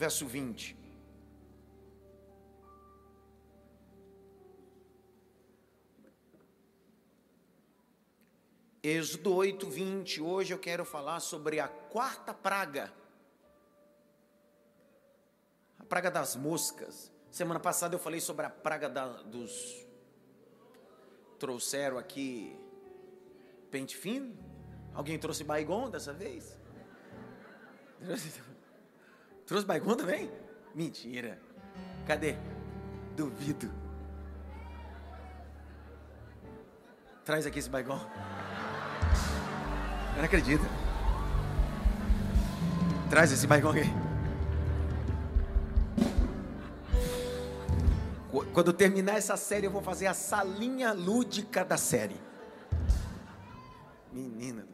verso 20. Êxodo 8, 20. Hoje eu quero falar sobre a quarta praga. A praga das moscas. Semana passada eu falei sobre a praga da, dos. Trouxeram aqui pente fino? Alguém trouxe baigon dessa vez? Trouxe baigon também? Mentira. Cadê? Duvido. Traz aqui esse baigon. Eu não acredito. Traz esse baigon aqui. Quando terminar essa série, eu vou fazer a salinha lúdica da série. Menina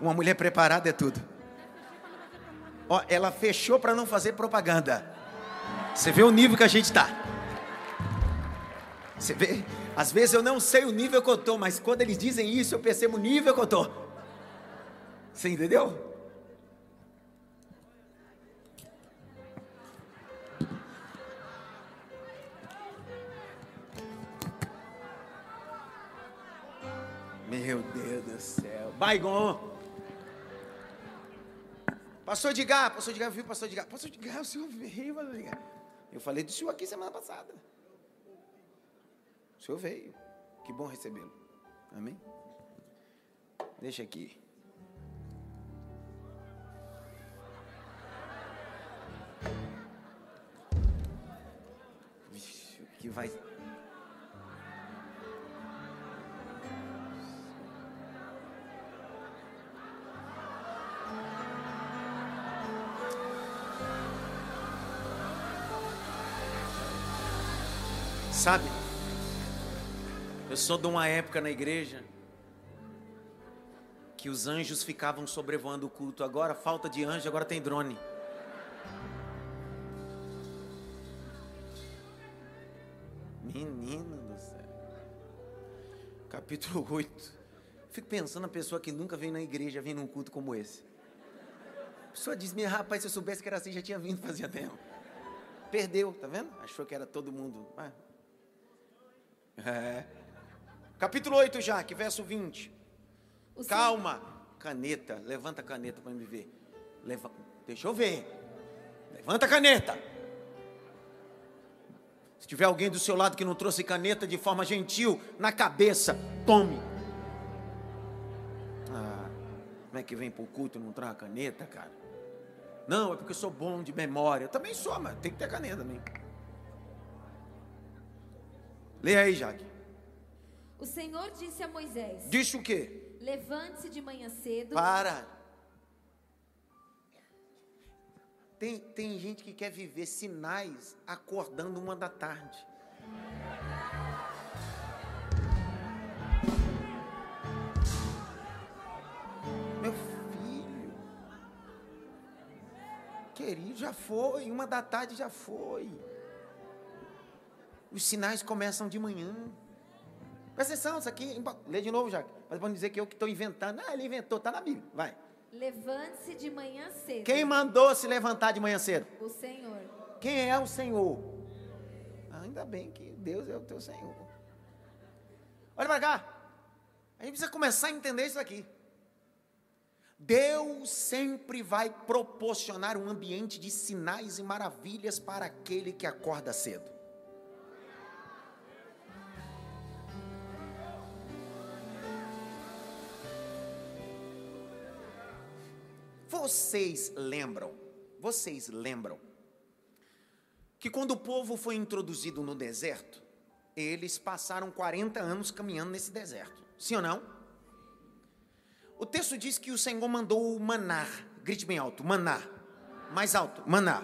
Uma mulher preparada é tudo. Ó, ela fechou para não fazer propaganda. Você vê o nível que a gente está. Você vê? Às vezes eu não sei o nível que eu estou, mas quando eles dizem isso, eu percebo o nível que eu estou. Você entendeu? Meu Deus do céu. Baigon. Pastor Edgar, pastor Edgar, viu, pastor Edgar? Pastor Edgar, o senhor veio, pastor Edgar. Eu falei do senhor aqui semana passada. O senhor veio. Que bom recebê-lo. Amém? Deixa aqui. Que vai. Sabe? Eu sou de uma época na igreja que os anjos ficavam sobrevoando o culto. Agora, falta de anjo, agora tem drone. Menina do céu. Capítulo 8. Fico pensando na pessoa que nunca veio na igreja, vem num culto como esse. A pessoa diz: Minha rapaz, se eu soubesse que era assim, já tinha vindo fazia tempo. Perdeu, tá vendo? Achou que era todo mundo. Ah. É. Capítulo 8, Jaque, verso 20. O Calma, caneta, levanta a caneta para me ver. Leva... Deixa eu ver. Levanta a caneta. Se tiver alguém do seu lado que não trouxe caneta de forma gentil, na cabeça, tome. Ah, como é que vem para o culto e não traz a caneta, cara? Não, é porque eu sou bom de memória. Eu também sou, mas tem que ter caneta também. Leia aí, Jaque. O Senhor disse a Moisés: Disse o quê? Levante-se de manhã cedo. Para. Tem, tem gente que quer viver sinais acordando uma da tarde. Meu filho. Querido, já foi. Uma da tarde já foi. Os sinais começam de manhã. Presta atenção, isso aqui. Lê de novo, Jaque. Mas vão dizer que eu que estou inventando. Ah, ele inventou, está na Bíblia. Vai. Levante-se de manhã cedo. Quem mandou se levantar de manhã cedo? O Senhor. Quem é o Senhor? Ainda bem que Deus é o teu Senhor. Olha para cá. A gente precisa começar a entender isso aqui. Deus sempre vai proporcionar um ambiente de sinais e maravilhas para aquele que acorda cedo. Vocês lembram? Vocês lembram que quando o povo foi introduzido no deserto, eles passaram 40 anos caminhando nesse deserto. Sim ou não? O texto diz que o Senhor mandou o maná. Grite bem alto, maná. Mais alto, maná.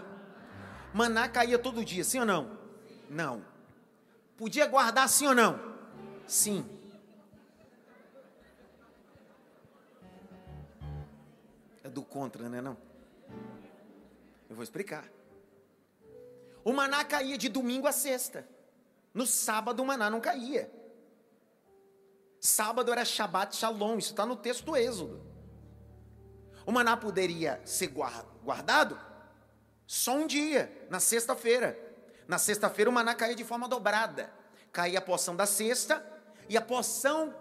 Maná caía todo dia, sim ou não? Não. Podia guardar sim ou não? Sim. Do contra, né não? Eu vou explicar. O maná caía de domingo a sexta. No sábado o maná não caía. Sábado era Shabbat Shalom, isso está no texto do Êxodo. O maná poderia ser guardado só um dia, na sexta-feira. Na sexta-feira o maná caía de forma dobrada. Caía a porção da sexta e a porção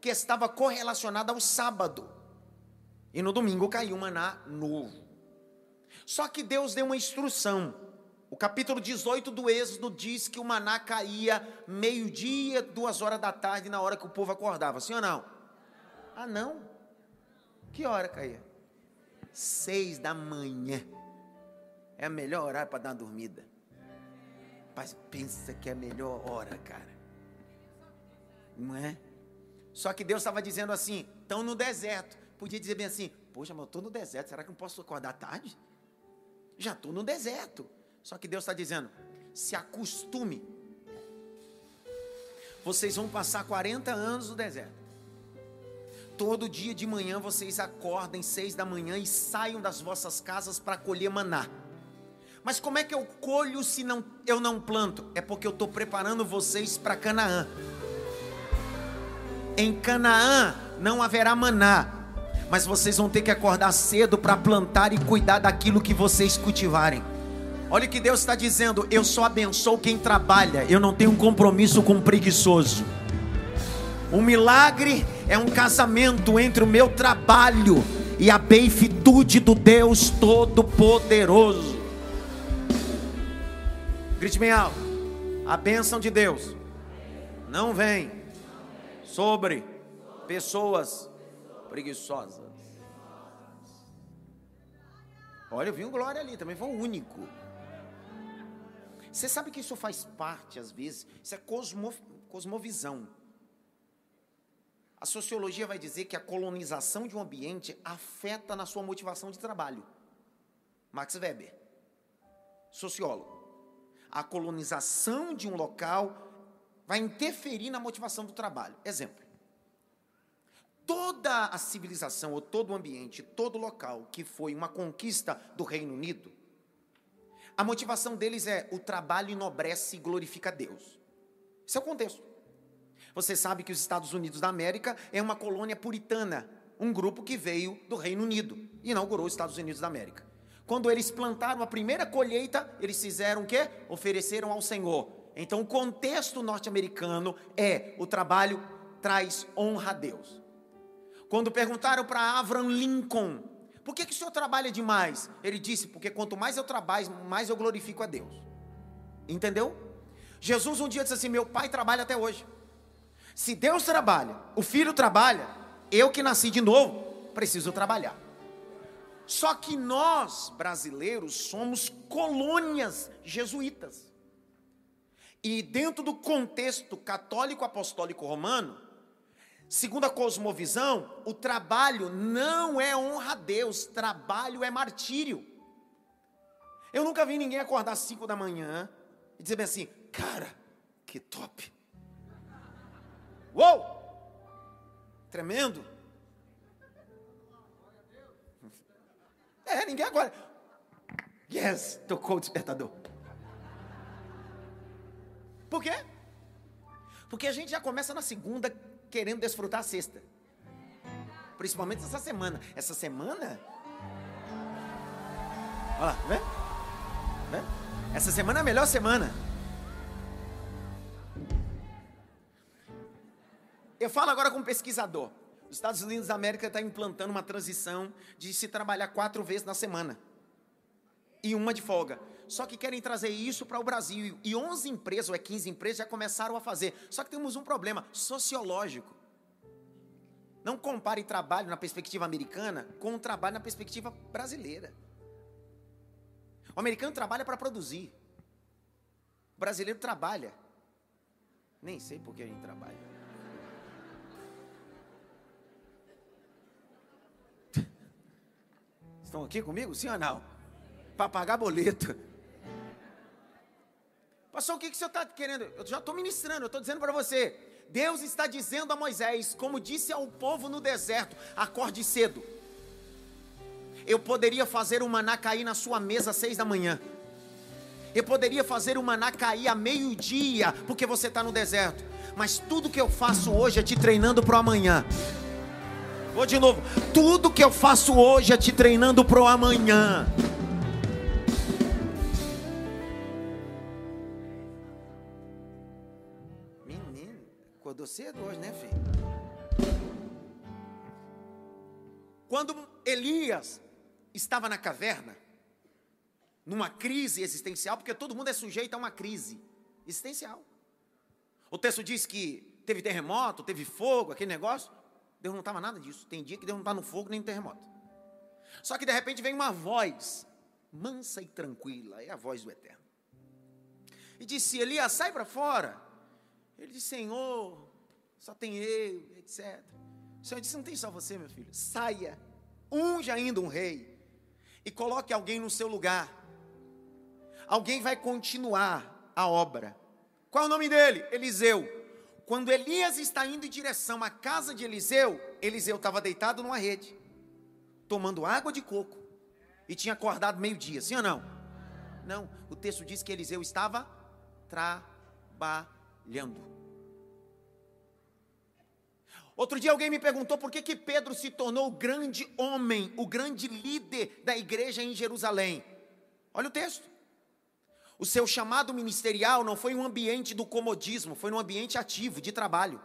que estava correlacionada ao sábado. E no domingo caiu maná novo. Só que Deus deu uma instrução. O capítulo 18 do Êxodo diz que o maná caía meio-dia, duas horas da tarde, na hora que o povo acordava. Sim ou não? Ah, não? Que hora caía? Seis da manhã. É a melhor hora para dar uma dormida. Mas pensa que é a melhor hora, cara. Não é? Só que Deus estava dizendo assim: estão no deserto. Podia dizer bem assim: Poxa, mas eu estou no deserto, será que não posso acordar tarde? Já estou no deserto. Só que Deus está dizendo: se acostume. Vocês vão passar 40 anos no deserto. Todo dia de manhã vocês acordem seis da manhã e saiam das vossas casas para colher maná. Mas como é que eu colho se não, eu não planto? É porque eu estou preparando vocês para Canaã. Em Canaã não haverá maná, mas vocês vão ter que acordar cedo para plantar e cuidar daquilo que vocês cultivarem. Olha o que Deus está dizendo: eu só abençoo quem trabalha, eu não tenho um compromisso com um preguiçoso. Um milagre é um casamento entre o meu trabalho e a benfitude do Deus Todo-Poderoso. Grite bem alto. A bênção de Deus não vem sobre pessoas preguiçosas. Olha, eu vi um glória ali, também foi o único. Você sabe que isso faz parte, às vezes, isso é cosmo, cosmovisão. A sociologia vai dizer que a colonização de um ambiente afeta na sua motivação de trabalho. Max Weber, sociólogo a colonização de um local vai interferir na motivação do trabalho. Exemplo. Toda a civilização, ou todo o ambiente, todo local que foi uma conquista do Reino Unido, a motivação deles é o trabalho enobrece e glorifica Deus. Esse é o contexto. Você sabe que os Estados Unidos da América é uma colônia puritana, um grupo que veio do Reino Unido e inaugurou os Estados Unidos da América. Quando eles plantaram a primeira colheita, eles fizeram o quê? Ofereceram ao Senhor. Então, o contexto norte-americano é o trabalho traz honra a Deus. Quando perguntaram para Abraham Lincoln, por que, que o senhor trabalha demais? Ele disse, porque quanto mais eu trabalho, mais eu glorifico a Deus. Entendeu? Jesus um dia disse assim: Meu pai trabalha até hoje. Se Deus trabalha, o filho trabalha, eu que nasci de novo, preciso trabalhar. Só que nós, brasileiros, somos colônias jesuítas. E dentro do contexto católico apostólico romano, segundo a cosmovisão, o trabalho não é honra a Deus, trabalho é martírio. Eu nunca vi ninguém acordar às 5 da manhã e dizer bem assim, cara, que top. Uou! Tremendo. É, ninguém agora. Yes, tocou o despertador. Por quê? Porque a gente já começa na segunda querendo desfrutar a sexta. Principalmente essa semana. Essa semana. Olha lá, vê? vê? Essa semana é a melhor semana. Eu falo agora com um pesquisador. Os Estados Unidos da América está implantando uma transição de se trabalhar quatro vezes na semana e uma de folga. Só que querem trazer isso para o Brasil. E 11 empresas, ou é 15 empresas, já começaram a fazer. Só que temos um problema sociológico. Não compare trabalho na perspectiva americana com o trabalho na perspectiva brasileira. O americano trabalha para produzir. O brasileiro trabalha. Nem sei por que a gente trabalha. Estão aqui comigo? Sim ou não? Para pagar boleto. Pastor, o que, que o senhor está querendo? Eu já estou ministrando, eu estou dizendo para você. Deus está dizendo a Moisés, como disse ao povo no deserto: acorde cedo. Eu poderia fazer o maná cair na sua mesa às seis da manhã. Eu poderia fazer o maná cair a meio-dia, porque você está no deserto. Mas tudo que eu faço hoje é te treinando para o amanhã. Vou de novo. Tudo que eu faço hoje é te treinando pro amanhã. Acordou cedo hoje, né, filho? Quando Elias estava na caverna, numa crise existencial, porque todo mundo é sujeito a uma crise existencial. O texto diz que teve terremoto, teve fogo, aquele negócio. Deus não estava nada disso. Tem dia que Deus não está no fogo nem no terremoto. Só que de repente vem uma voz, mansa e tranquila, é a voz do Eterno. E disse: Elias, sai para fora. Ele disse: Senhor, só tem eu, etc. O Senhor disse: Não tem só você, meu filho. Saia, unja ainda um rei e coloque alguém no seu lugar. Alguém vai continuar a obra. Qual é o nome dele? Eliseu. Quando Elias está indo em direção à casa de Eliseu, Eliseu estava deitado numa rede, tomando água de coco, e tinha acordado meio-dia, sim ou não? Não, o texto diz que Eliseu estava trabalhando. Outro dia alguém me perguntou por que, que Pedro se tornou o grande homem, o grande líder da igreja em Jerusalém. Olha o texto. O seu chamado ministerial não foi um ambiente do comodismo, foi um ambiente ativo, de trabalho.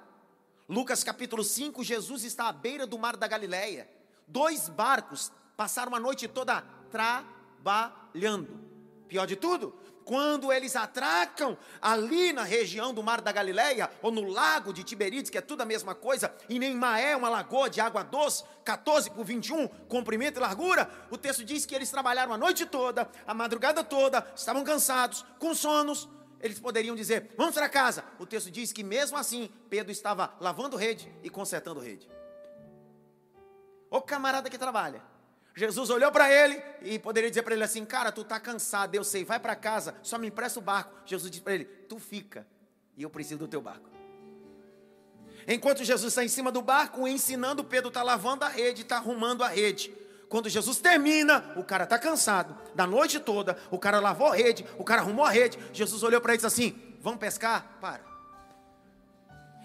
Lucas capítulo 5, Jesus está à beira do mar da Galileia. Dois barcos passaram a noite toda trabalhando. Pior de tudo, quando eles atracam ali na região do Mar da Galileia, ou no lago de Tiberíades, que é tudo a mesma coisa, e nem Maé, uma lagoa de água doce, 14 por 21, comprimento e largura, o texto diz que eles trabalharam a noite toda, a madrugada toda, estavam cansados, com sonos, eles poderiam dizer, vamos para casa. O texto diz que mesmo assim, Pedro estava lavando rede e consertando rede. O camarada que trabalha. Jesus olhou para ele e poderia dizer para ele assim: Cara, tu está cansado, eu sei, vai para casa, só me empresta o barco. Jesus disse para ele: Tu fica e eu preciso do teu barco. Enquanto Jesus está em cima do barco, ensinando, Pedro está lavando a rede, está arrumando a rede. Quando Jesus termina, o cara está cansado, da noite toda, o cara lavou a rede, o cara arrumou a rede. Jesus olhou para ele e disse assim: Vamos pescar? Para.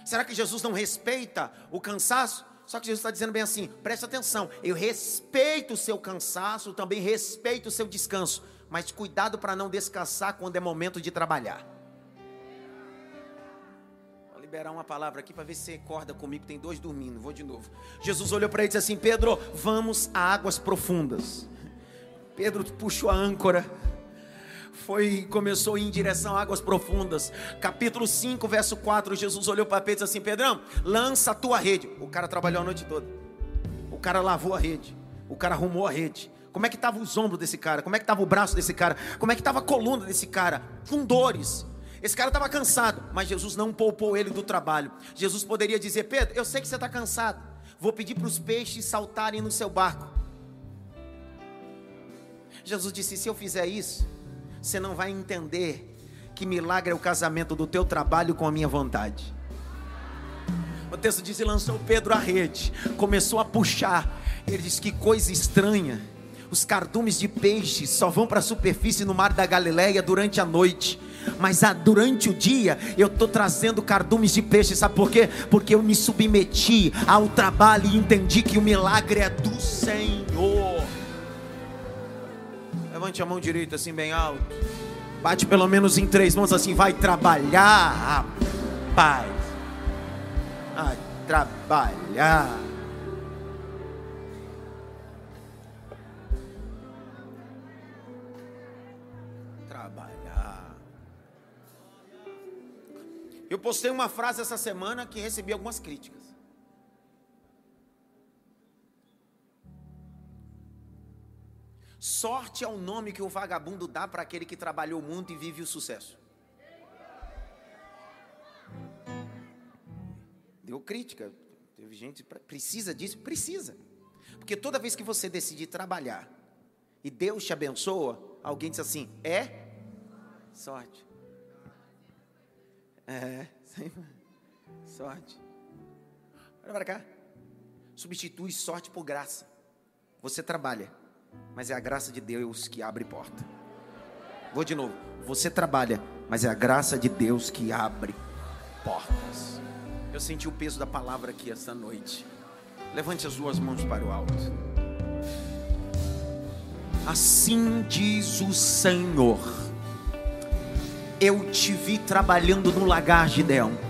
Será que Jesus não respeita o cansaço? Só que Jesus está dizendo bem assim: preste atenção, eu respeito o seu cansaço, também respeito o seu descanso, mas cuidado para não descansar quando é momento de trabalhar. Vou liberar uma palavra aqui para ver se você acorda comigo. Tem dois dormindo, vou de novo. Jesus olhou para ele e disse assim: Pedro, vamos a águas profundas. Pedro puxou a âncora foi começou a ir em direção a águas profundas. Capítulo 5, verso 4, Jesus olhou para Pedro e disse assim: Pedrão, lança a tua rede. O cara trabalhou a noite toda. O cara lavou a rede. O cara arrumou a rede. Como é que estavam os ombros desse cara? Como é que estava o braço desse cara? Como é que estava a coluna desse cara? Com dores. Esse cara estava cansado, mas Jesus não poupou ele do trabalho. Jesus poderia dizer: Pedro, eu sei que você está cansado. Vou pedir para os peixes saltarem no seu barco. Jesus disse: se eu fizer isso, você não vai entender que milagre é o casamento do teu trabalho com a minha vontade. O texto diz: e lançou Pedro a rede, começou a puxar. Ele diz: que coisa estranha. Os cardumes de peixe só vão para a superfície no mar da Galileia durante a noite. Mas ah, durante o dia eu estou trazendo cardumes de peixe, sabe por quê? Porque eu me submeti ao trabalho e entendi que o milagre é do Senhor. Levante a mão direita assim bem alto. Bate pelo menos em três mãos assim. Vai trabalhar, rapaz. Vai trabalhar. Trabalhar. Eu postei uma frase essa semana que recebi algumas críticas. Sorte é o nome que o vagabundo dá para aquele que trabalhou muito e vive o sucesso. Deu crítica. Teve gente, precisa disso? Precisa. Porque toda vez que você decidir trabalhar e Deus te abençoa, alguém diz assim: é sorte. É, sorte. Olha para cá. Substitui sorte por graça. Você trabalha mas é a graça de Deus que abre porta. Vou de novo. Você trabalha, mas é a graça de Deus que abre portas. Eu senti o peso da palavra aqui esta noite. Levante as duas mãos para o alto. Assim diz o Senhor. Eu te vi trabalhando no lagar de Deão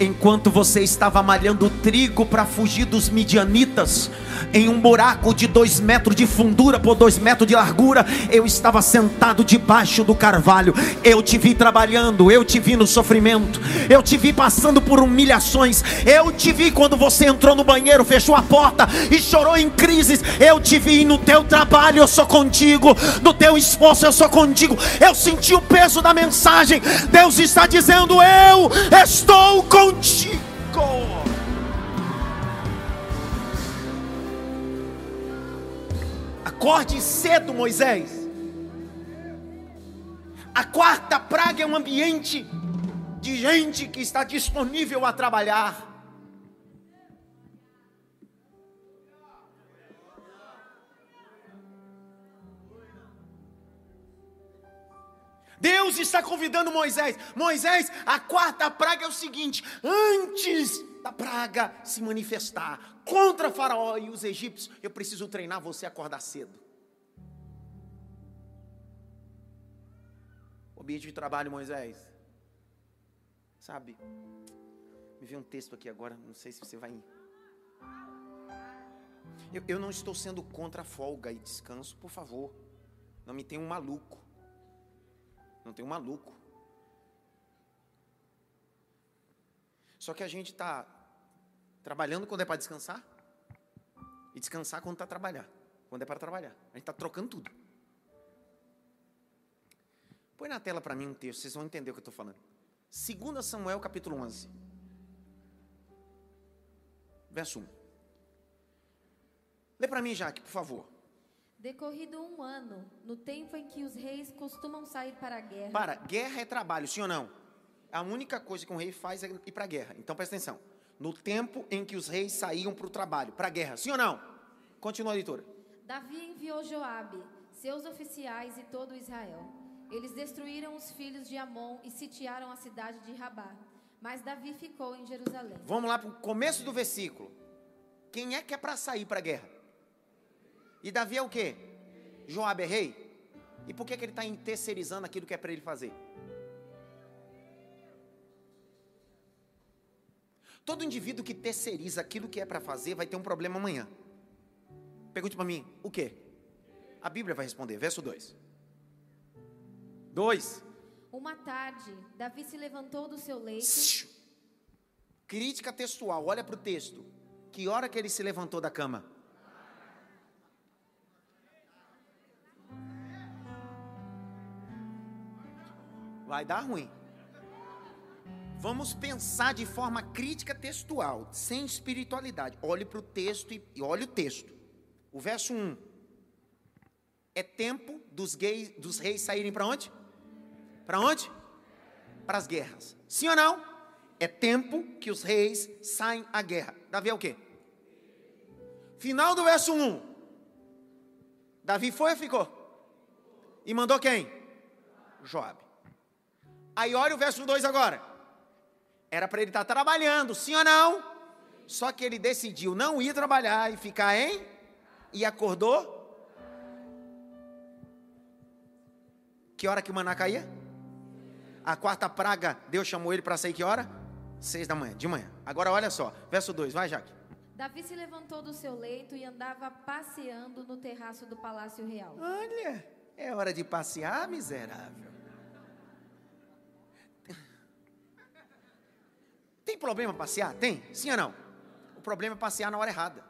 enquanto você estava malhando trigo para fugir dos midianitas, em um buraco de dois metros de fundura por dois metros de largura, eu estava sentado debaixo do carvalho. Eu te vi trabalhando, eu te vi no sofrimento, eu te vi passando por humilhações, eu te vi quando você entrou no banheiro, fechou a porta e chorou em crises. Eu te vi no teu trabalho, eu sou contigo, no teu esforço, eu sou contigo. Eu senti o peso da mensagem. Deus está dizendo: Eu estou contigo contigo. Acorde cedo, Moisés. A quarta praga é um ambiente de gente que está disponível a trabalhar. Deus está convidando Moisés. Moisés, a quarta praga é o seguinte: antes da praga se manifestar contra Faraó e os egípcios, eu preciso treinar você a acordar cedo. Ambiente de trabalho, Moisés. Sabe, me veio um texto aqui agora, não sei se você vai. Eu, eu não estou sendo contra folga e descanso, por favor. Não me tenha um maluco. Não tem um maluco. Só que a gente está trabalhando quando é para descansar e descansar quando está trabalhar, quando é para trabalhar. A gente está trocando tudo. Põe na tela para mim um texto, vocês vão entender o que eu estou falando. 2 Samuel capítulo 11. Verso 1. Lê para mim, Jaque, por favor. Decorrido um ano, no tempo em que os reis costumam sair para a guerra. Para, guerra é trabalho, sim ou não? A única coisa que um rei faz é ir para a guerra. Então presta atenção. No tempo em que os reis saíam para o trabalho, para a guerra, sim ou não? Continua a leitura. Davi enviou Joabe, seus oficiais e todo Israel. Eles destruíram os filhos de Amon e sitiaram a cidade de Rabá. Mas Davi ficou em Jerusalém. Vamos lá para o começo do versículo. Quem é que é para sair para a guerra? E Davi é o quê? Joabe é rei? E por que, que ele está terceirizando aquilo que é para ele fazer? Todo indivíduo que terceiriza aquilo que é para fazer vai ter um problema amanhã. Pergunte para mim, o quê? A Bíblia vai responder, verso 2. 2. Uma tarde, Davi se levantou do seu leito. Crítica textual, olha para o texto. Que hora que ele se levantou da cama? Vai dar ruim. Vamos pensar de forma crítica textual, sem espiritualidade. Olhe para o texto e, e olhe o texto. O verso 1. É tempo dos, gays, dos reis saírem para onde? Para onde? Para as guerras. Sim ou não? É tempo que os reis saem à guerra. Davi é o quê? Final do verso 1. Davi foi ou ficou? E mandou quem? Joabe. Aí olha o verso 2 agora. Era para ele estar tá trabalhando, sim ou não? Só que ele decidiu não ir trabalhar e ficar em. E acordou. Que hora que o maná caía? A quarta praga, Deus chamou ele para sair que hora? Seis da manhã, de manhã. Agora olha só, verso 2, vai Jaque. Davi se levantou do seu leito e andava passeando no terraço do palácio real. Olha, é hora de passear, miserável. Tem problema passear? Tem? Sim ou não? O problema é passear na hora errada.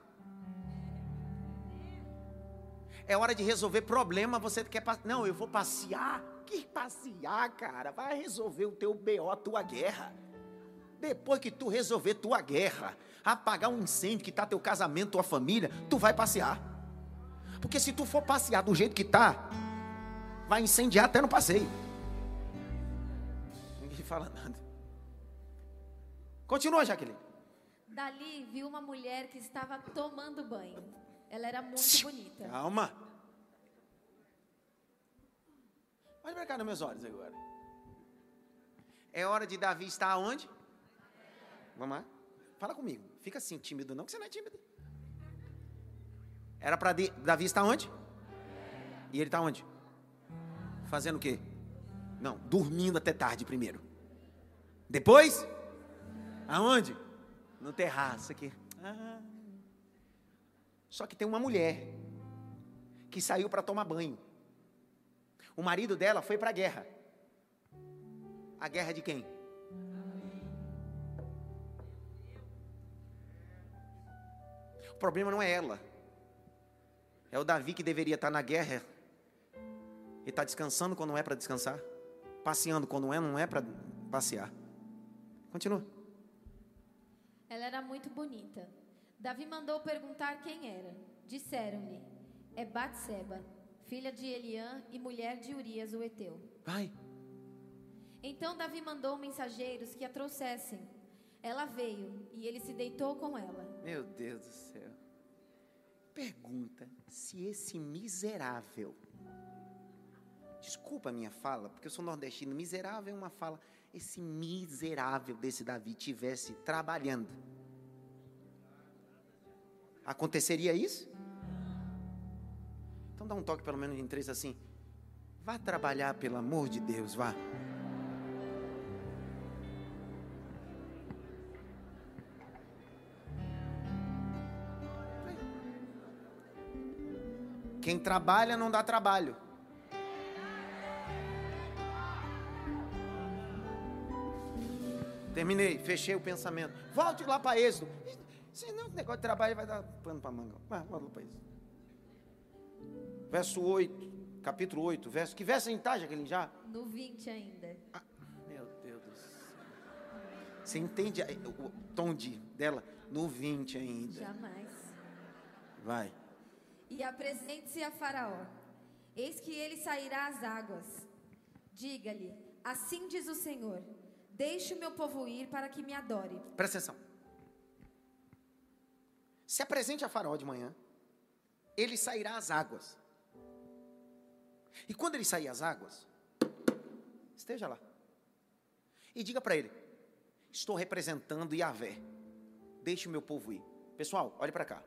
É hora de resolver problema, você quer passear. Não, eu vou passear. Que passear, cara? Vai resolver o teu BO, tua guerra. Depois que tu resolver tua guerra, apagar um incêndio que está teu casamento, tua família, tu vai passear. Porque se tu for passear do jeito que tá, vai incendiar até no passeio. Ninguém fala nada. Continua, Jaqueline. Dali viu uma mulher que estava tomando banho. Ela era muito bonita. Calma. Olha para cá nos meus olhos agora. É hora de Davi estar onde? Vamos lá. Fala comigo. Fica assim, tímido não, que você não é tímido. Era para Davi estar onde? E ele está onde? Fazendo o quê? Não, dormindo até tarde primeiro. Depois? Aonde? No terraço aqui. Ah. Só que tem uma mulher que saiu para tomar banho. O marido dela foi para a guerra. A guerra de quem? O problema não é ela. É o Davi que deveria estar na guerra e está descansando quando não é para descansar, passeando quando não é, não é para passear. Continua. Ela era muito bonita. Davi mandou perguntar quem era. Disseram-lhe: É Batseba, filha de Eliã e mulher de Urias o heteu. Vai. Então Davi mandou mensageiros que a trouxessem. Ela veio e ele se deitou com ela. Meu Deus do céu pergunta se esse miserável, desculpa a minha fala, porque eu sou nordestino, miserável é uma fala, esse miserável desse Davi tivesse trabalhando, aconteceria isso? Então dá um toque pelo menos em três assim, vá trabalhar pelo amor de Deus, vá. Quem trabalha não dá trabalho. Terminei, fechei o pensamento. Volte lá para Êxodo. Senão o negócio de trabalho vai dar pano para manga. Vai, volte lá para Êxodo. Verso 8, capítulo 8, verso. Que verso a gente está, Jaqueline, já? No 20 ainda. Ah, meu Deus do céu. Você entende o tom de, dela? No 20 ainda. Jamais. Vai e apresente-se a Faraó. Eis que ele sairá às águas. Diga-lhe: Assim diz o Senhor: Deixe o meu povo ir para que me adore. Presta atenção. Se apresente a Faraó de manhã. Ele sairá às águas. E quando ele sair às águas, esteja lá. E diga para ele: Estou representando Yahvé. Deixe o meu povo ir. Pessoal, olhe para cá.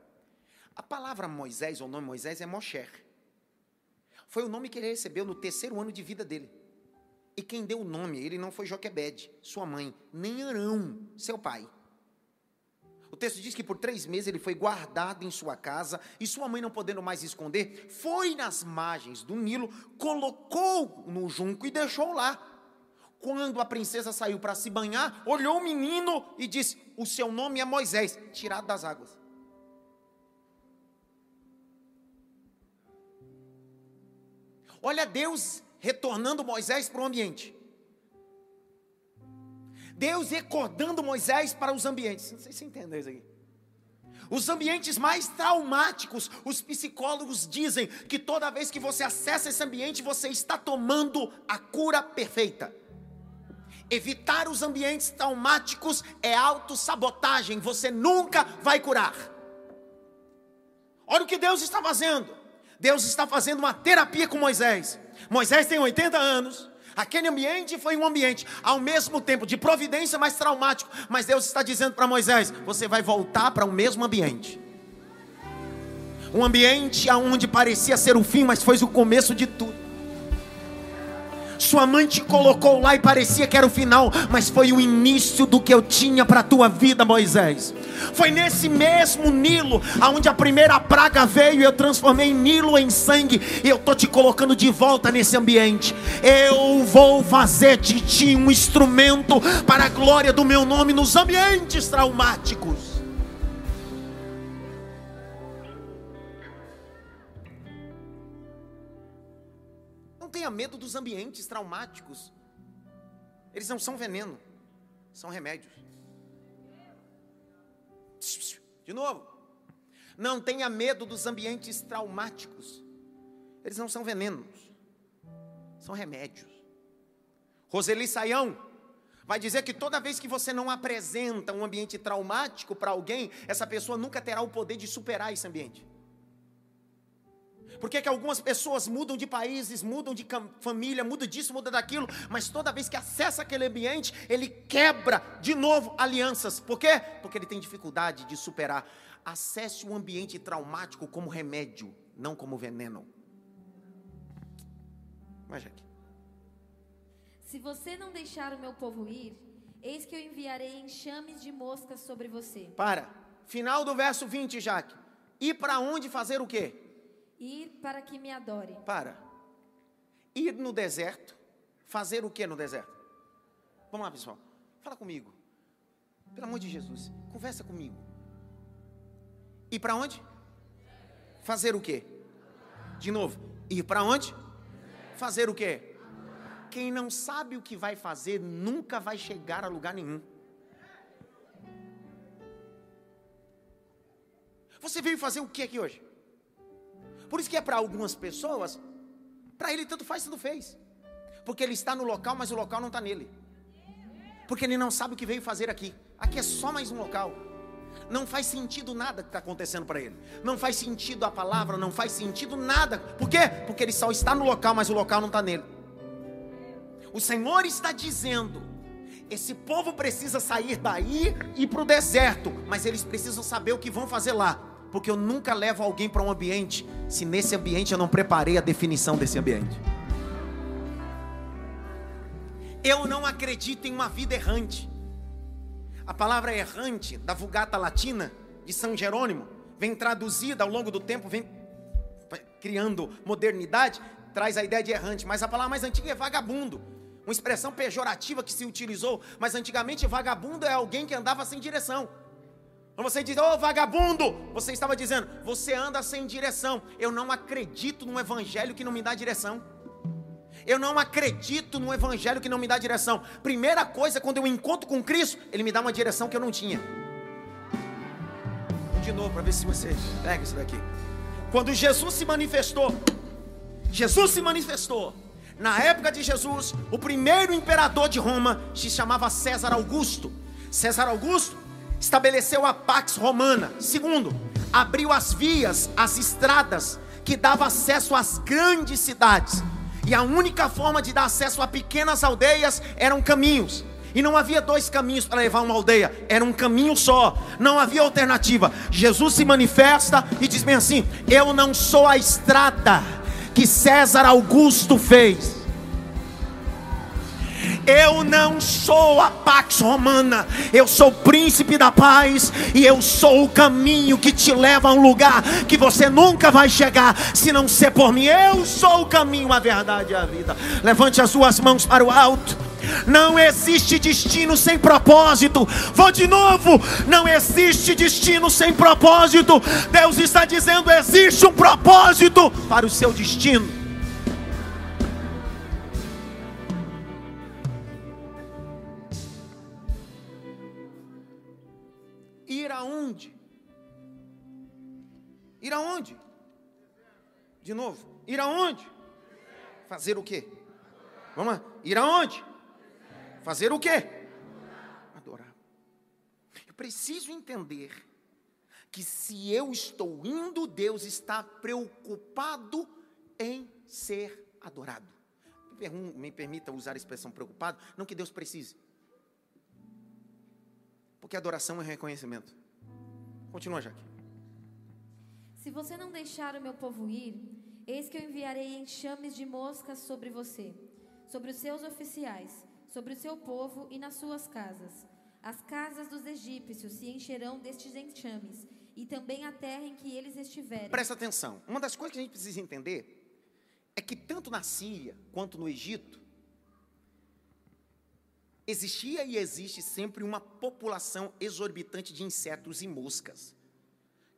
A palavra Moisés, ou nome Moisés, é Mosher. Foi o nome que ele recebeu no terceiro ano de vida dele. E quem deu o nome, ele não foi Joquebede, sua mãe, nem Arão, seu pai. O texto diz que por três meses ele foi guardado em sua casa e sua mãe, não podendo mais esconder, foi nas margens do Nilo, colocou no junco e deixou lá. Quando a princesa saiu para se banhar, olhou o menino e disse: O seu nome é Moisés, tirado das águas. Olha Deus retornando Moisés para o ambiente. Deus recordando Moisés para os ambientes. Não sei se entendeu isso aqui. Os ambientes mais traumáticos, os psicólogos dizem que toda vez que você acessa esse ambiente, você está tomando a cura perfeita. Evitar os ambientes traumáticos é autossabotagem, você nunca vai curar. Olha o que Deus está fazendo. Deus está fazendo uma terapia com Moisés. Moisés tem 80 anos. Aquele ambiente foi um ambiente, ao mesmo tempo, de providência, mas traumático. Mas Deus está dizendo para Moisés: você vai voltar para o mesmo ambiente. Um ambiente onde parecia ser o fim, mas foi o começo de tudo. Sua mãe te colocou lá e parecia que era o final, mas foi o início do que eu tinha para a tua vida, Moisés. Foi nesse mesmo Nilo, aonde a primeira praga veio, eu transformei Nilo em sangue, e eu tô te colocando de volta nesse ambiente. Eu vou fazer de ti um instrumento para a glória do meu nome nos ambientes traumáticos. Tenha medo dos ambientes traumáticos. Eles não são veneno, são remédios. De novo, não tenha medo dos ambientes traumáticos. Eles não são venenos, são remédios. Roseli Saião vai dizer que toda vez que você não apresenta um ambiente traumático para alguém, essa pessoa nunca terá o poder de superar esse ambiente. Por que, que algumas pessoas mudam de países, mudam de família, mudam disso, mudam daquilo, mas toda vez que acessa aquele ambiente, ele quebra de novo alianças. Por quê? Porque ele tem dificuldade de superar. Acesse um ambiente traumático como remédio, não como veneno. Mas aqui. Se você não deixar o meu povo ir, eis que eu enviarei enxames de moscas sobre você. Para. Final do verso 20, Jaque. Ir para onde fazer o quê? Ir para que me adore. Para. Ir no deserto. Fazer o que no deserto? Vamos lá, pessoal. Fala comigo. Pelo amor de Jesus. Conversa comigo. Ir para onde? Fazer o quê? De novo. Ir para onde? Fazer o quê? Quem não sabe o que vai fazer nunca vai chegar a lugar nenhum. Você veio fazer o que aqui hoje? Por isso que é para algumas pessoas, para ele tanto faz, tanto fez. Porque ele está no local, mas o local não está nele. Porque ele não sabe o que veio fazer aqui. Aqui é só mais um local. Não faz sentido nada que está acontecendo para ele. Não faz sentido a palavra, não faz sentido nada. Por quê? Porque ele só está no local, mas o local não está nele. O Senhor está dizendo: esse povo precisa sair daí e para o deserto, mas eles precisam saber o que vão fazer lá. Porque eu nunca levo alguém para um ambiente se nesse ambiente eu não preparei a definição desse ambiente. Eu não acredito em uma vida errante. A palavra errante da Vulgata Latina de São Jerônimo vem traduzida ao longo do tempo, vem criando modernidade, traz a ideia de errante, mas a palavra mais antiga é vagabundo. Uma expressão pejorativa que se utilizou, mas antigamente vagabundo é alguém que andava sem direção. Quando você diz, ô oh, vagabundo, você estava dizendo, você anda sem direção. Eu não acredito num evangelho que não me dá direção. Eu não acredito num evangelho que não me dá direção. Primeira coisa, quando eu encontro com Cristo, Ele me dá uma direção que eu não tinha. De novo, para ver se você pega isso daqui. Quando Jesus se manifestou, Jesus se manifestou. Na época de Jesus, o primeiro imperador de Roma se chamava César Augusto. César Augusto estabeleceu a Pax Romana. Segundo, abriu as vias, as estradas que dava acesso às grandes cidades. E a única forma de dar acesso a pequenas aldeias eram caminhos. E não havia dois caminhos para levar uma aldeia, era um caminho só, não havia alternativa. Jesus se manifesta e diz bem assim: Eu não sou a estrada que César Augusto fez. Eu não sou a Pax Romana, eu sou príncipe da paz e eu sou o caminho que te leva a um lugar que você nunca vai chegar se não ser por mim. Eu sou o caminho, a verdade e a vida. Levante as suas mãos para o alto. Não existe destino sem propósito. Vou de novo. Não existe destino sem propósito. Deus está dizendo: existe um propósito para o seu destino. Ir aonde? De novo. Ir aonde? Fazer o quê? Vamos lá. Ir aonde? Fazer o quê? Adorar. Eu preciso entender que se eu estou indo, Deus está preocupado em ser adorado. Me permita usar a expressão preocupado, não que Deus precise. Porque adoração é reconhecimento. Continua, Jaque. Se você não deixar o meu povo ir, eis que eu enviarei enxames de moscas sobre você, sobre os seus oficiais, sobre o seu povo e nas suas casas. As casas dos egípcios se encherão destes enxames, e também a terra em que eles estiverem. Presta atenção. Uma das coisas que a gente precisa entender é que tanto na Síria quanto no Egito existia e existe sempre uma população exorbitante de insetos e moscas.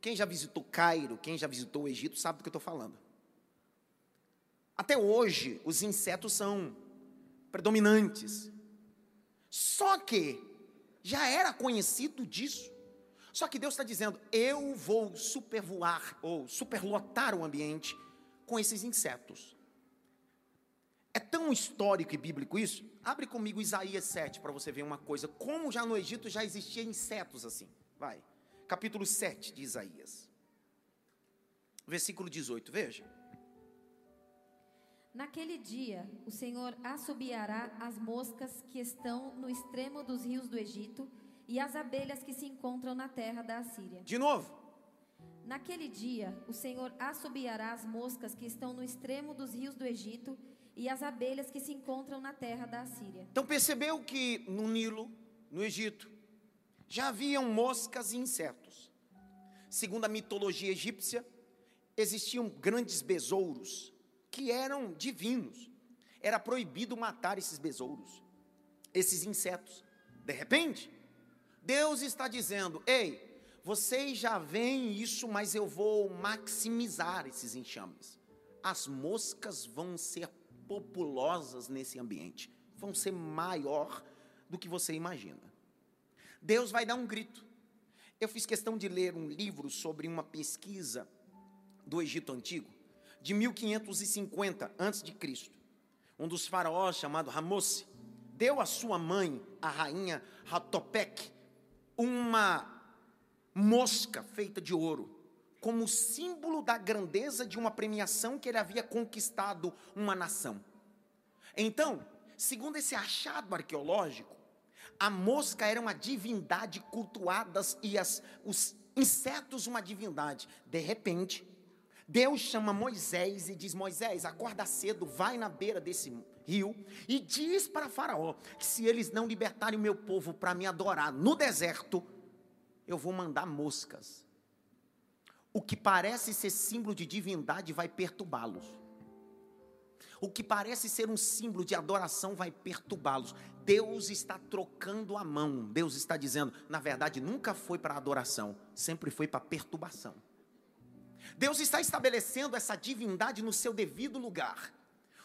Quem já visitou Cairo, quem já visitou o Egito, sabe do que eu estou falando. Até hoje, os insetos são predominantes. Só que já era conhecido disso. Só que Deus está dizendo: eu vou supervoar ou superlotar o ambiente com esses insetos. É tão histórico e bíblico isso. Abre comigo Isaías 7 para você ver uma coisa. Como já no Egito já existia insetos assim. Vai capítulo 7 de Isaías, versículo 18, veja. Naquele dia, o Senhor assobiará as moscas que estão no extremo dos rios do Egito e as abelhas que se encontram na terra da Assíria. De novo. Naquele dia, o Senhor assobiará as moscas que estão no extremo dos rios do Egito e as abelhas que se encontram na terra da Assíria. Então percebeu que no Nilo, no Egito, já haviam moscas e insetos. Segundo a mitologia egípcia, existiam grandes besouros que eram divinos. Era proibido matar esses besouros, esses insetos. De repente, Deus está dizendo: Ei, vocês já veem isso, mas eu vou maximizar esses enxames. As moscas vão ser populosas nesse ambiente, vão ser maior do que você imagina. Deus vai dar um grito. Eu fiz questão de ler um livro sobre uma pesquisa do Egito Antigo de 1550 antes de Cristo. Um dos faraós chamado Ramose deu à sua mãe, a rainha Hatopek, uma mosca feita de ouro, como símbolo da grandeza de uma premiação que ele havia conquistado uma nação. Então, segundo esse achado arqueológico, a mosca era uma divindade cultuada e as, os insetos uma divindade. De repente, Deus chama Moisés e diz: Moisés, acorda cedo, vai na beira desse rio e diz para Faraó que se eles não libertarem o meu povo para me adorar no deserto, eu vou mandar moscas. O que parece ser símbolo de divindade vai perturbá-los. O que parece ser um símbolo de adoração vai perturbá-los. Deus está trocando a mão. Deus está dizendo, na verdade, nunca foi para adoração, sempre foi para perturbação. Deus está estabelecendo essa divindade no seu devido lugar.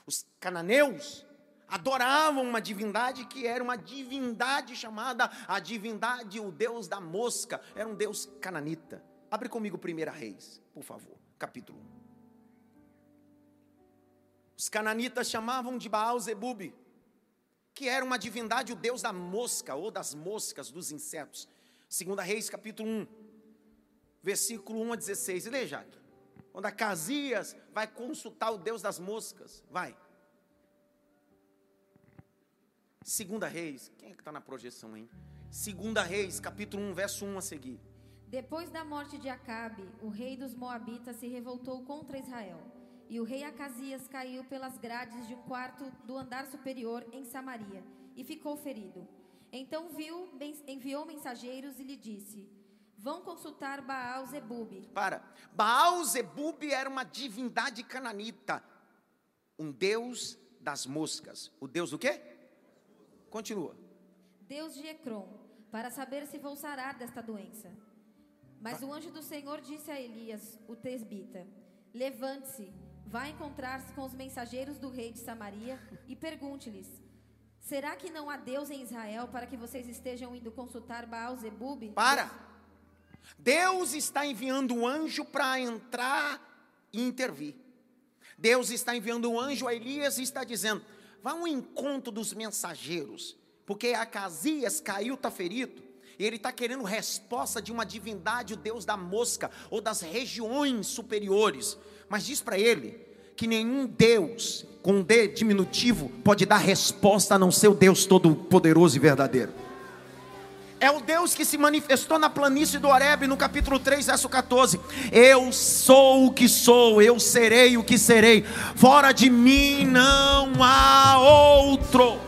Os cananeus adoravam uma divindade que era uma divindade chamada a divindade, o Deus da mosca, era um Deus cananita. Abre comigo 1 Reis, por favor, capítulo 1. Os cananitas chamavam de Baal Zebub, que era uma divindade, o Deus da mosca ou das moscas, dos insetos. 2 Reis, capítulo 1, versículo 1 a 16. Lê, Jaque. Quando Acasias vai consultar o Deus das moscas. Vai. Segunda Reis. Quem é que está na projeção, hein? Segunda Reis, capítulo 1, verso 1 a seguir. Depois da morte de Acabe, o rei dos Moabitas se revoltou contra Israel. E o rei Acasias caiu pelas grades de um quarto do andar superior em Samaria e ficou ferido. Então viu, enviou mensageiros e lhe disse: Vão consultar Baal Zebub. Para. Baal Zebub era uma divindade cananita, um deus das moscas. O deus do quê? Continua. Deus de Ecrom, para saber se vou sarar desta doença. Mas o anjo do Senhor disse a Elias, o tesbita: Levante-se, vá encontrar-se com os mensageiros do rei de Samaria e pergunte-lhes: Será que não há Deus em Israel para que vocês estejam indo consultar Baal Zebub? Para! Deus está enviando um anjo para entrar e intervir. Deus está enviando um anjo a Elias e está dizendo: vá ao encontro dos mensageiros, porque Acasias caiu, está ferido, e ele está querendo resposta de uma divindade, o Deus da mosca, ou das regiões superiores. Mas diz para ele que nenhum Deus, com D diminutivo, pode dar resposta a não ser o Deus todo-poderoso e verdadeiro. É o Deus que se manifestou na planície do Horebe, no capítulo 3, verso 14. Eu sou o que sou, eu serei o que serei. Fora de mim não há outro.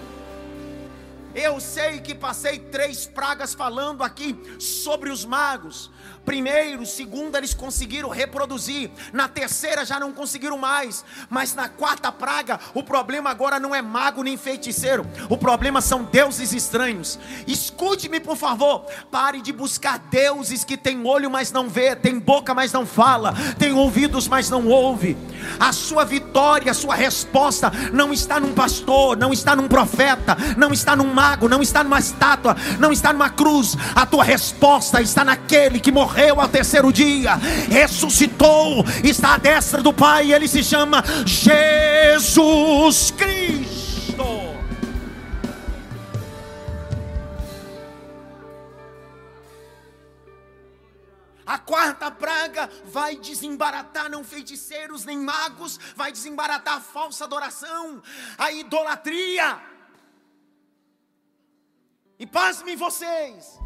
Eu sei que passei três pragas falando aqui sobre os magos. Primeiro, segundo, eles conseguiram reproduzir. Na terceira, já não conseguiram mais. Mas na quarta praga, o problema agora não é mago nem feiticeiro. O problema são deuses estranhos. Escute-me, por favor. Pare de buscar deuses que têm olho, mas não vê, tem boca, mas não fala, tem ouvidos, mas não ouve. A sua vitória, a sua resposta não está num pastor, não está num profeta, não está num mago, não está numa estátua, não está numa cruz. A tua resposta está naquele que morreu ao terceiro dia, ressuscitou, está à destra do Pai, ele se chama Jesus Cristo. A quarta praga vai desembaratar não feiticeiros nem magos, vai desembaratar a falsa adoração, a idolatria. E pasmem vocês,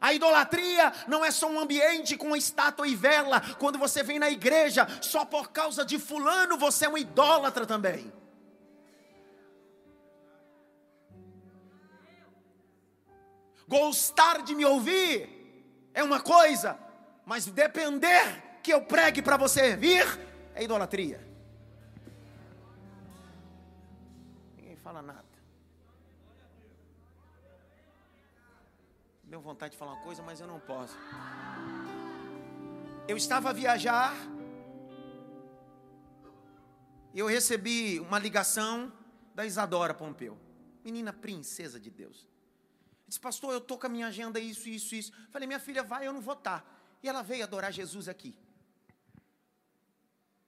a idolatria não é só um ambiente com estátua e vela. Quando você vem na igreja, só por causa de fulano você é um idólatra também. Gostar de me ouvir é uma coisa, mas depender que eu pregue para você vir é idolatria. Ninguém fala nada. Deu vontade de falar uma coisa, mas eu não posso. Eu estava a viajar e eu recebi uma ligação da Isadora Pompeu, menina princesa de Deus. Disse, pastor, eu estou com a minha agenda, isso, isso, isso. Falei, minha filha, vai, eu não vou estar. Tá. E ela veio adorar Jesus aqui.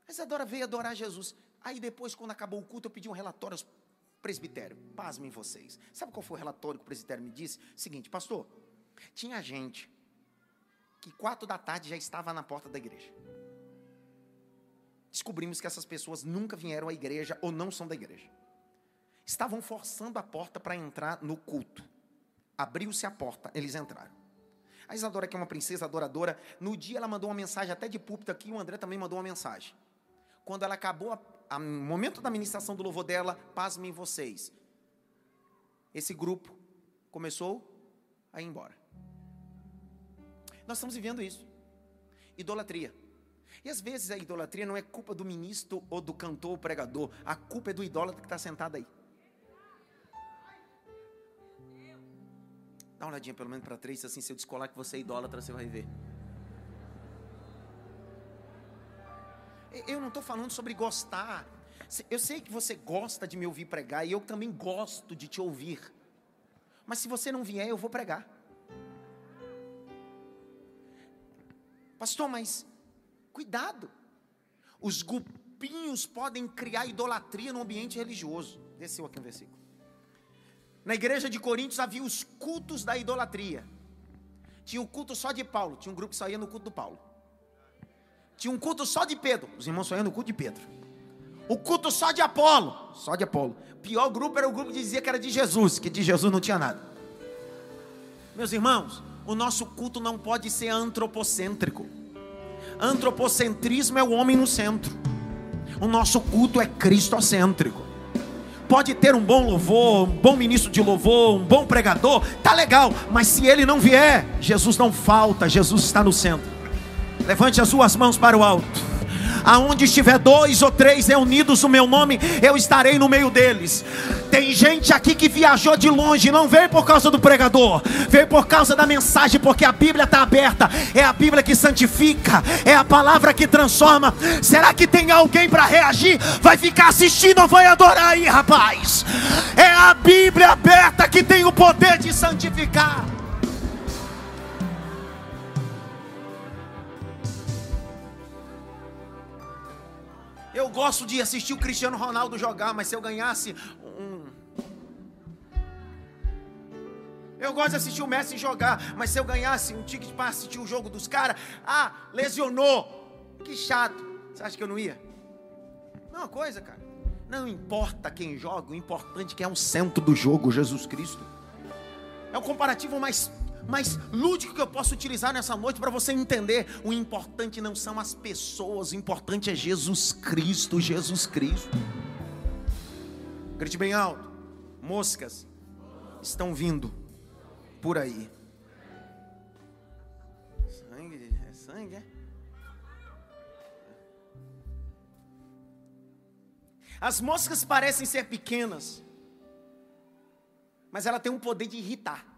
A Isadora veio adorar Jesus. Aí depois, quando acabou o culto, eu pedi um relatório aos presbitério. Pasmem vocês. Sabe qual foi o relatório que o presbitério me disse? Seguinte, pastor, tinha gente que quatro da tarde já estava na porta da igreja. Descobrimos que essas pessoas nunca vieram à igreja ou não são da igreja. Estavam forçando a porta para entrar no culto. Abriu-se a porta, eles entraram. A Isadora, que é uma princesa adoradora, no dia ela mandou uma mensagem até de púlpito aqui, o André também mandou uma mensagem. Quando ela acabou, o momento da ministração do louvor dela, pasmem vocês. Esse grupo começou a ir embora. Nós estamos vivendo isso. Idolatria. E às vezes a idolatria não é culpa do ministro ou do cantor ou pregador, a culpa é do idólatra que está sentado aí. Dá uma olhadinha pelo menos para três, assim, se eu descolar que você é idólatra, você vai ver. Eu não estou falando sobre gostar. Eu sei que você gosta de me ouvir pregar e eu também gosto de te ouvir. Mas se você não vier, eu vou pregar. Pastor, mas cuidado. Os grupinhos podem criar idolatria no ambiente religioso. Desceu aqui um versículo. Na igreja de Coríntios havia os cultos da idolatria. Tinha um culto só de Paulo, tinha um grupo que só ia no culto do Paulo. Tinha um culto só de Pedro, os irmãos só iam no culto de Pedro. O culto só de Apolo, só de Apolo. O pior grupo era o grupo que dizia que era de Jesus, que de Jesus não tinha nada. Meus irmãos, o nosso culto não pode ser antropocêntrico. Antropocentrismo é o homem no centro. O nosso culto é cristocêntrico pode ter um bom louvor, um bom ministro de louvor, um bom pregador, tá legal, mas se ele não vier, Jesus não falta, Jesus está no centro. Levante as suas mãos para o alto. Aonde estiver dois ou três reunidos no meu nome, eu estarei no meio deles. Tem gente aqui que viajou de longe, não veio por causa do pregador, veio por causa da mensagem, porque a Bíblia está aberta. É a Bíblia que santifica, é a palavra que transforma. Será que tem alguém para reagir? Vai ficar assistindo ou vai adorar aí, rapaz? É a Bíblia aberta que tem o poder de santificar. Eu gosto de assistir o Cristiano Ronaldo jogar, mas se eu ganhasse um. Eu gosto de assistir o Messi jogar, mas se eu ganhasse um ticket para assistir o jogo dos caras, ah, lesionou. Que chato. Você acha que eu não ia? Não, uma coisa, cara. Não importa quem joga, o importante é que é o centro do jogo, Jesus Cristo. É o comparativo mais mais lúdico que eu posso utilizar nessa noite para você entender. O importante não são as pessoas, o importante é Jesus Cristo, Jesus Cristo. Grite bem alto. Moscas estão vindo por aí. Sangue, é sangue, é? As moscas parecem ser pequenas, mas ela tem um poder de irritar.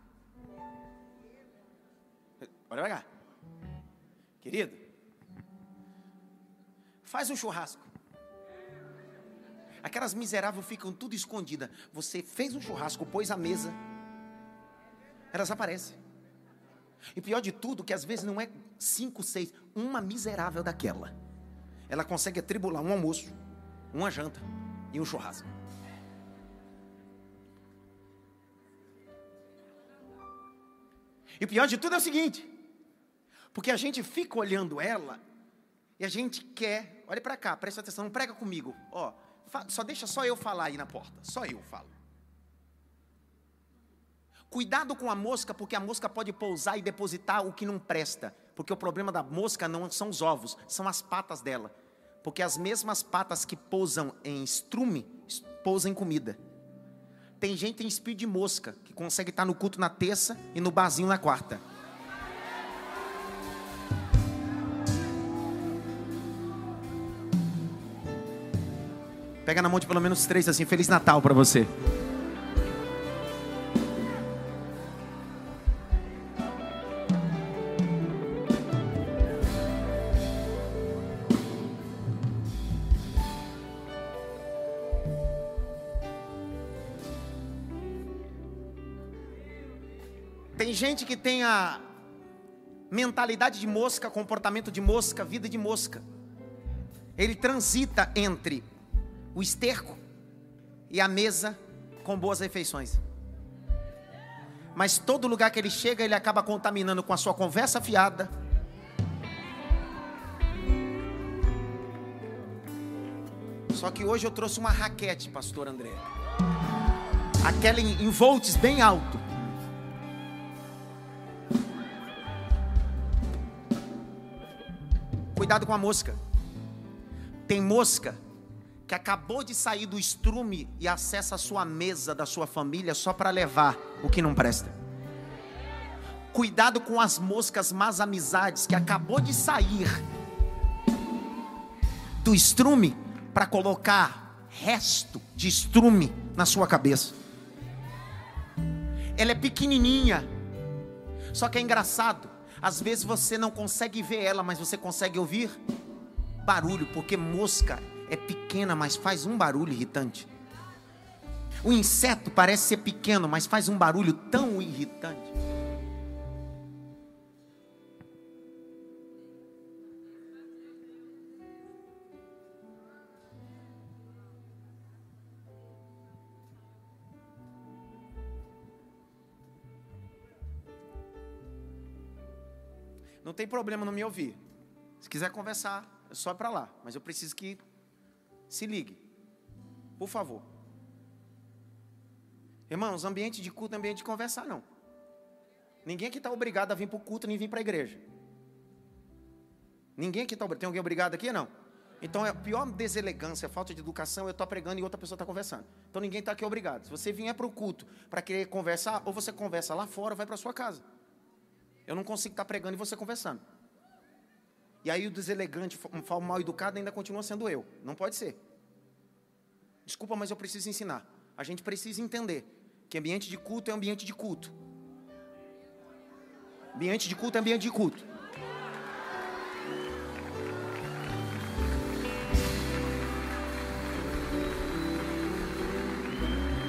Pra cá. Querido, faz um churrasco. Aquelas miseráveis ficam tudo escondidas. Você fez um churrasco, pôs a mesa, elas aparecem. E pior de tudo, que às vezes não é cinco, seis, uma miserável daquela. Ela consegue atribular um almoço, uma janta e um churrasco. E pior de tudo é o seguinte: Porque a gente fica olhando ela e a gente quer, olha para cá, presta atenção, não prega comigo. Ó, só deixa só eu falar aí na porta, só eu falo. Cuidado com a mosca, porque a mosca pode pousar e depositar o que não presta. Porque o problema da mosca não são os ovos, são as patas dela. Porque as mesmas patas que pousam em estrume, pousam em comida. Tem gente em espírito de mosca, que consegue estar no culto na terça e no barzinho na quarta. Pega na mão de pelo menos três assim, Feliz Natal para você. Tem gente que tem a mentalidade de mosca, comportamento de mosca, vida de mosca. Ele transita entre o esterco e a mesa com boas refeições. Mas todo lugar que ele chega, ele acaba contaminando com a sua conversa fiada. Só que hoje eu trouxe uma raquete, pastor André. Aquela em, em volts bem alto. Cuidado com a mosca. Tem mosca que acabou de sair do estrume e acessa a sua mesa da sua família só para levar o que não presta. Cuidado com as moscas más amizades que acabou de sair do estrume para colocar resto de estrume na sua cabeça. Ela é pequenininha, só que é engraçado. Às vezes você não consegue ver ela, mas você consegue ouvir barulho, porque mosca é pequena, mas faz um barulho irritante. O inseto parece ser pequeno, mas faz um barulho tão irritante. Não tem problema não me ouvir. Se quiser conversar, é só para lá. Mas eu preciso que se ligue. Por favor. Irmãos, ambiente de culto é ambiente de conversar, não. Ninguém aqui está obrigado a vir para o culto nem vir para a igreja. Ninguém aqui está obrigado. Tem alguém obrigado aqui? Não. Então, é a pior deselegância, falta de educação, eu estou pregando e outra pessoa está conversando. Então, ninguém está aqui obrigado. Se você vier para o culto para querer conversar, ou você conversa lá fora, ou vai para sua casa. Eu não consigo estar tá pregando e você conversando. E aí o deselegante, o mal educado ainda continua sendo eu. Não pode ser. Desculpa, mas eu preciso ensinar. A gente precisa entender que ambiente de culto é ambiente de culto. Ambiente de culto é ambiente de culto.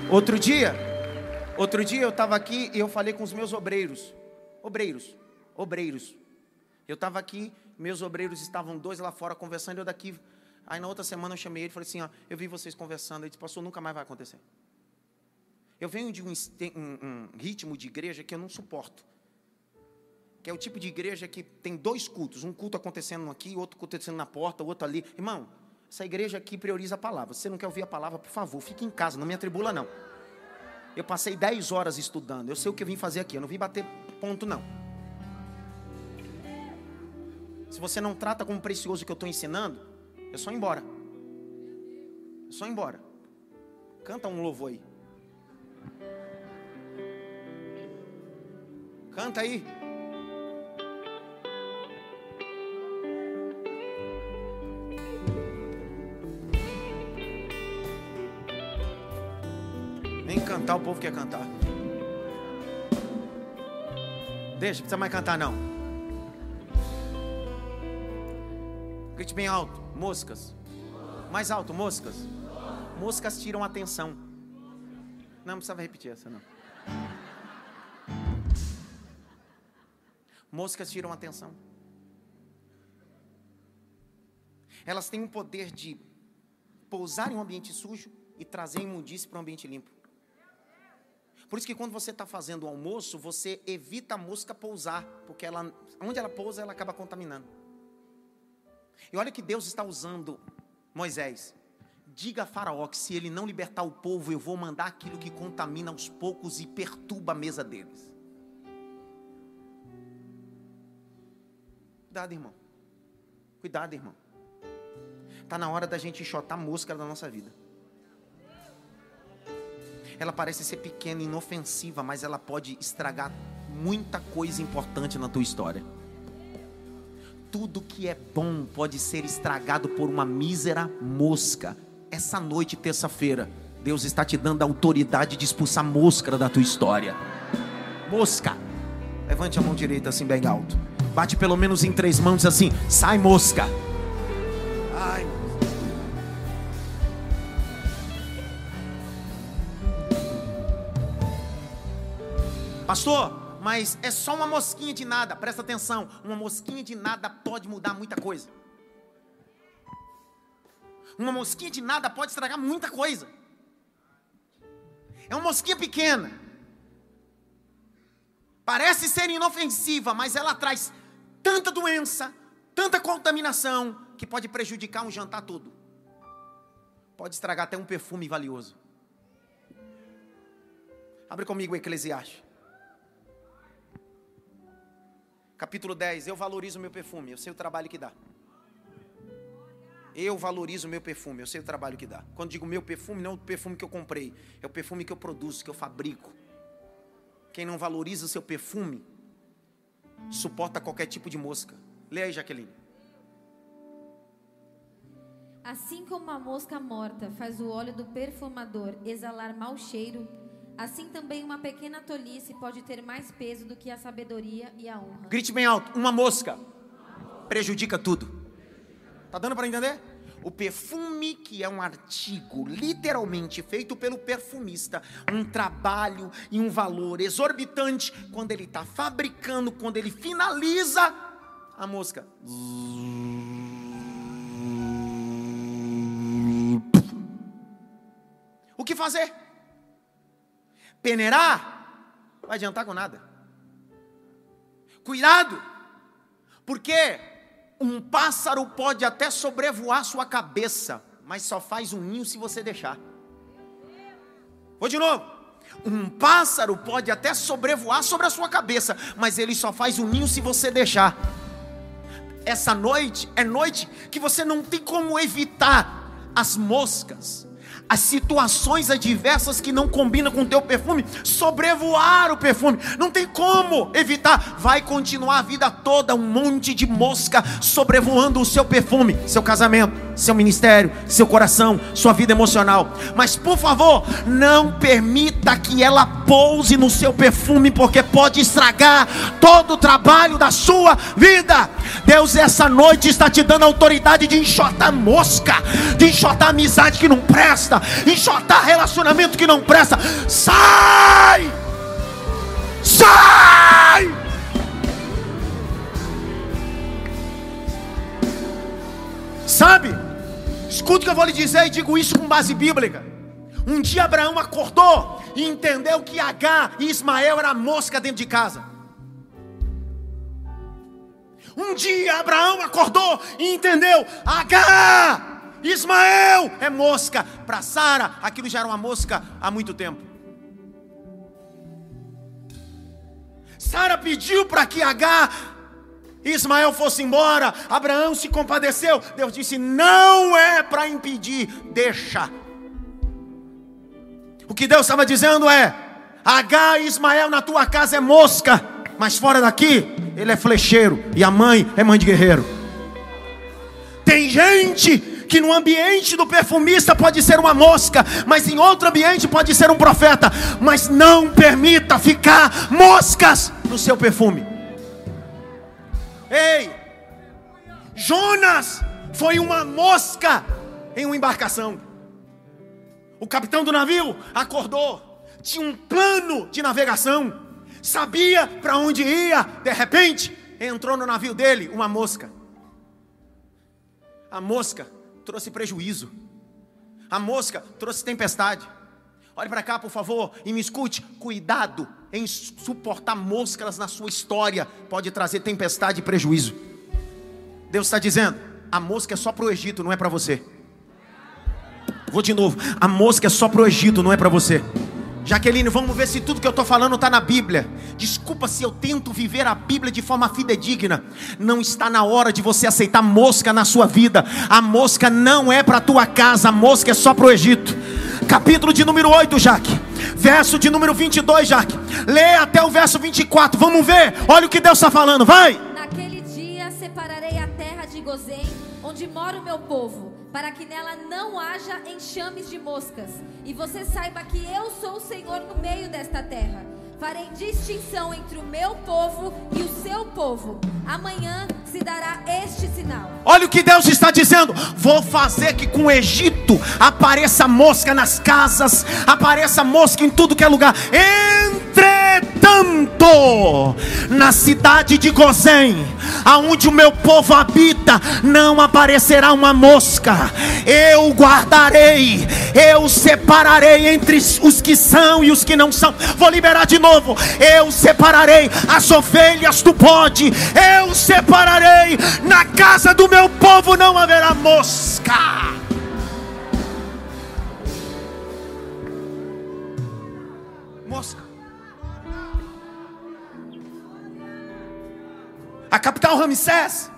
Outro dia, outro dia eu estava aqui e eu falei com os meus obreiros. Obreiros, obreiros. Eu estava aqui meus obreiros estavam dois lá fora conversando, eu daqui. Aí na outra semana eu chamei ele e falei assim: ó, eu vi vocês conversando. Ele disse: Pastor, nunca mais vai acontecer. Eu venho de um, um, um ritmo de igreja que eu não suporto. Que é o tipo de igreja que tem dois cultos: um culto acontecendo aqui, outro culto acontecendo na porta, outro ali. Irmão, essa igreja aqui prioriza a palavra. Se você não quer ouvir a palavra, por favor, fique em casa, não me atribula, não. Eu passei 10 horas estudando. Eu sei o que eu vim fazer aqui. Eu não vim bater ponto, não. Se você não trata como precioso o que eu estou ensinando, é só ir embora. É só ir embora. Canta um louvor aí. Canta aí. Nem cantar, o povo quer cantar. Deixa, não precisa mais cantar não. Grite bem alto. Moscas. Mais alto, moscas. Moscas tiram atenção. Não, não precisava repetir essa, não. Moscas tiram atenção. Elas têm o poder de pousar em um ambiente sujo e trazer imundície para um ambiente limpo. Por isso que quando você está fazendo o almoço, você evita a mosca pousar, porque ela, onde ela pousa, ela acaba contaminando. E olha que Deus está usando Moisés. Diga a Faraó que se ele não libertar o povo, eu vou mandar aquilo que contamina aos poucos e perturba a mesa deles. Cuidado, irmão. Cuidado, irmão. Está na hora da gente enxotar a mosca da nossa vida. Ela parece ser pequena, inofensiva, mas ela pode estragar muita coisa importante na tua história. Tudo que é bom pode ser estragado por uma mísera mosca. Essa noite, terça-feira, Deus está te dando a autoridade de expulsar mosca da tua história. Mosca. Levante a mão direita assim bem alto. Bate pelo menos em três mãos assim. Sai mosca. Ai. Pastor, mas é só uma mosquinha de nada. Presta atenção. Uma mosquinha de nada pode mudar muita coisa. Uma mosquinha de nada pode estragar muita coisa. É uma mosquinha pequena. Parece ser inofensiva, mas ela traz tanta doença, tanta contaminação, que pode prejudicar um jantar todo. Pode estragar até um perfume valioso. Abre comigo o Eclesiastes. Capítulo 10. Eu valorizo meu perfume, eu sei o trabalho que dá. Eu valorizo meu perfume, eu sei o trabalho que dá. Quando digo meu perfume, não é o perfume que eu comprei, é o perfume que eu produzo, que eu fabrico. Quem não valoriza o seu perfume, suporta qualquer tipo de mosca. Lê aí, Jaqueline. Assim como a mosca morta faz o óleo do perfumador exalar mau cheiro, assim também uma pequena tolice pode ter mais peso do que a sabedoria e a honra. Grite bem alto: uma mosca prejudica tudo. Tá dando para entender? O perfume, que é um artigo literalmente feito pelo perfumista, um trabalho e um valor exorbitante, quando ele está fabricando, quando ele finaliza a mosca. O que fazer? Peneirar? Não vai adiantar com nada. Cuidado, porque um pássaro pode até sobrevoar sua cabeça, mas só faz um ninho se você deixar. Vou de novo. Um pássaro pode até sobrevoar sobre a sua cabeça, mas ele só faz um ninho se você deixar. Essa noite é noite que você não tem como evitar as moscas, as situações adversas que não combinam com o teu perfume, sobrevoar o perfume, não tem como evitar, vai continuar a vida toda um monte de mosca sobrevoando o seu perfume, seu casamento, seu ministério, seu coração, sua vida emocional. Mas por favor, não permita que ela pouse no seu perfume, porque pode estragar todo o trabalho da sua vida. Deus, essa noite está te dando autoridade de enxotar mosca, de enxotar amizade que não presta, enxotar relacionamento que não presta. Sai! Sai! Sabe? Escuta o que eu vou lhe dizer e digo isso com base bíblica. Um dia Abraão acordou e entendeu que H e Ismael era mosca dentro de casa. Um dia Abraão acordou e entendeu: H, Ismael é mosca. Para Sara, aquilo já era uma mosca há muito tempo. Sara pediu para que H Ismael fosse embora, Abraão se compadeceu. Deus disse: Não é para impedir, deixa. O que Deus estava dizendo é: H Ismael na tua casa é mosca, mas fora daqui ele é flecheiro e a mãe é mãe de guerreiro. Tem gente que no ambiente do perfumista pode ser uma mosca, mas em outro ambiente pode ser um profeta. Mas não permita ficar moscas no seu perfume. Ei, Jonas foi uma mosca em uma embarcação. O capitão do navio acordou, tinha um plano de navegação, sabia para onde ia, de repente entrou no navio dele uma mosca. A mosca trouxe prejuízo, a mosca trouxe tempestade. Olhe para cá, por favor, e me escute. Cuidado em suportar moscas na sua história, pode trazer tempestade e prejuízo. Deus está dizendo: a mosca é só para o Egito, não é para você. Vou de novo: a mosca é só para o Egito, não é para você. Jaqueline, vamos ver se tudo que eu estou falando está na Bíblia. Desculpa se eu tento viver a Bíblia de forma fidedigna. Não está na hora de você aceitar mosca na sua vida. A mosca não é para a tua casa, a mosca é só para o Egito. Capítulo de número 8, Jaque. Verso de número 22, Jaque. Lê até o verso 24. Vamos ver. Olha o que Deus está falando. Vai. Naquele dia separarei a terra de Gozém, onde mora o meu povo para que nela não haja enxames de moscas, e você saiba que eu sou o Senhor no meio desta terra. Farei distinção entre o meu povo e o seu povo. Amanhã se dará este sinal. Olha o que Deus está dizendo: vou fazer que com o Egito apareça mosca nas casas, apareça mosca em tudo que é lugar. Entretanto, na cidade de Gozém, aonde o meu povo habita, não aparecerá uma mosca. Eu guardarei, eu separarei entre os que são e os que não são. Vou liberar de novo. Eu separarei as ovelhas do bode. Eu separarei na casa do meu povo não haverá mosca. Mosca. A capital Ramsés,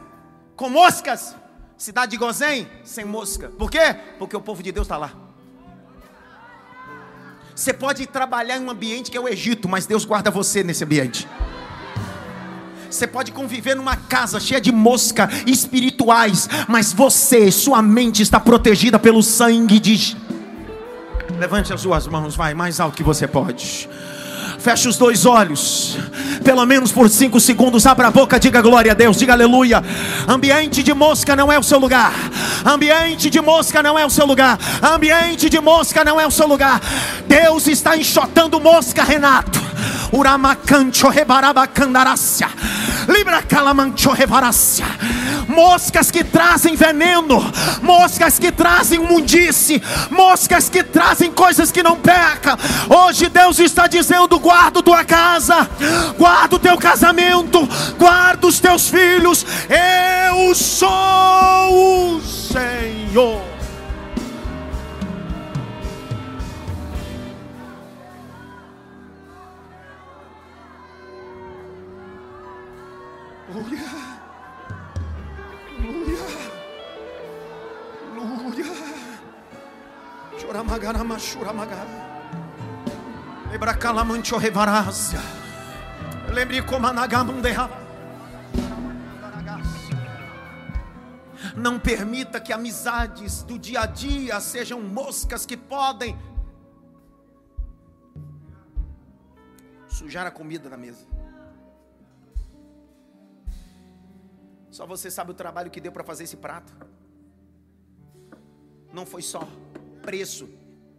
com moscas. Cidade de Gozém, sem mosca. Por quê? Porque o povo de Deus está lá. Você pode trabalhar em um ambiente que é o Egito, mas Deus guarda você nesse ambiente. Você pode conviver numa casa cheia de mosca espirituais, mas você, sua mente está protegida pelo sangue de. Levante as suas mãos, vai mais alto que você pode. Feche os dois olhos, pelo menos por cinco segundos. Abra a boca, diga glória a Deus, diga aleluia. Ambiente de mosca não é o seu lugar. Ambiente de mosca não é o seu lugar. Ambiente de mosca não é o seu lugar. Deus está enxotando mosca, Renato. Uramacancho rebarabacandarácia. Libra calamancho revarácia. Moscas que trazem veneno, moscas que trazem mundice, moscas que trazem coisas que não peca. Hoje Deus está dizendo: guarda tua casa, guarda o teu casamento, guarda os teus filhos. Eu sou o Senhor. Lembre como Não permita que amizades do dia a dia sejam moscas que podem sujar a comida na mesa. Só você sabe o trabalho que deu para fazer esse prato. Não foi só preço.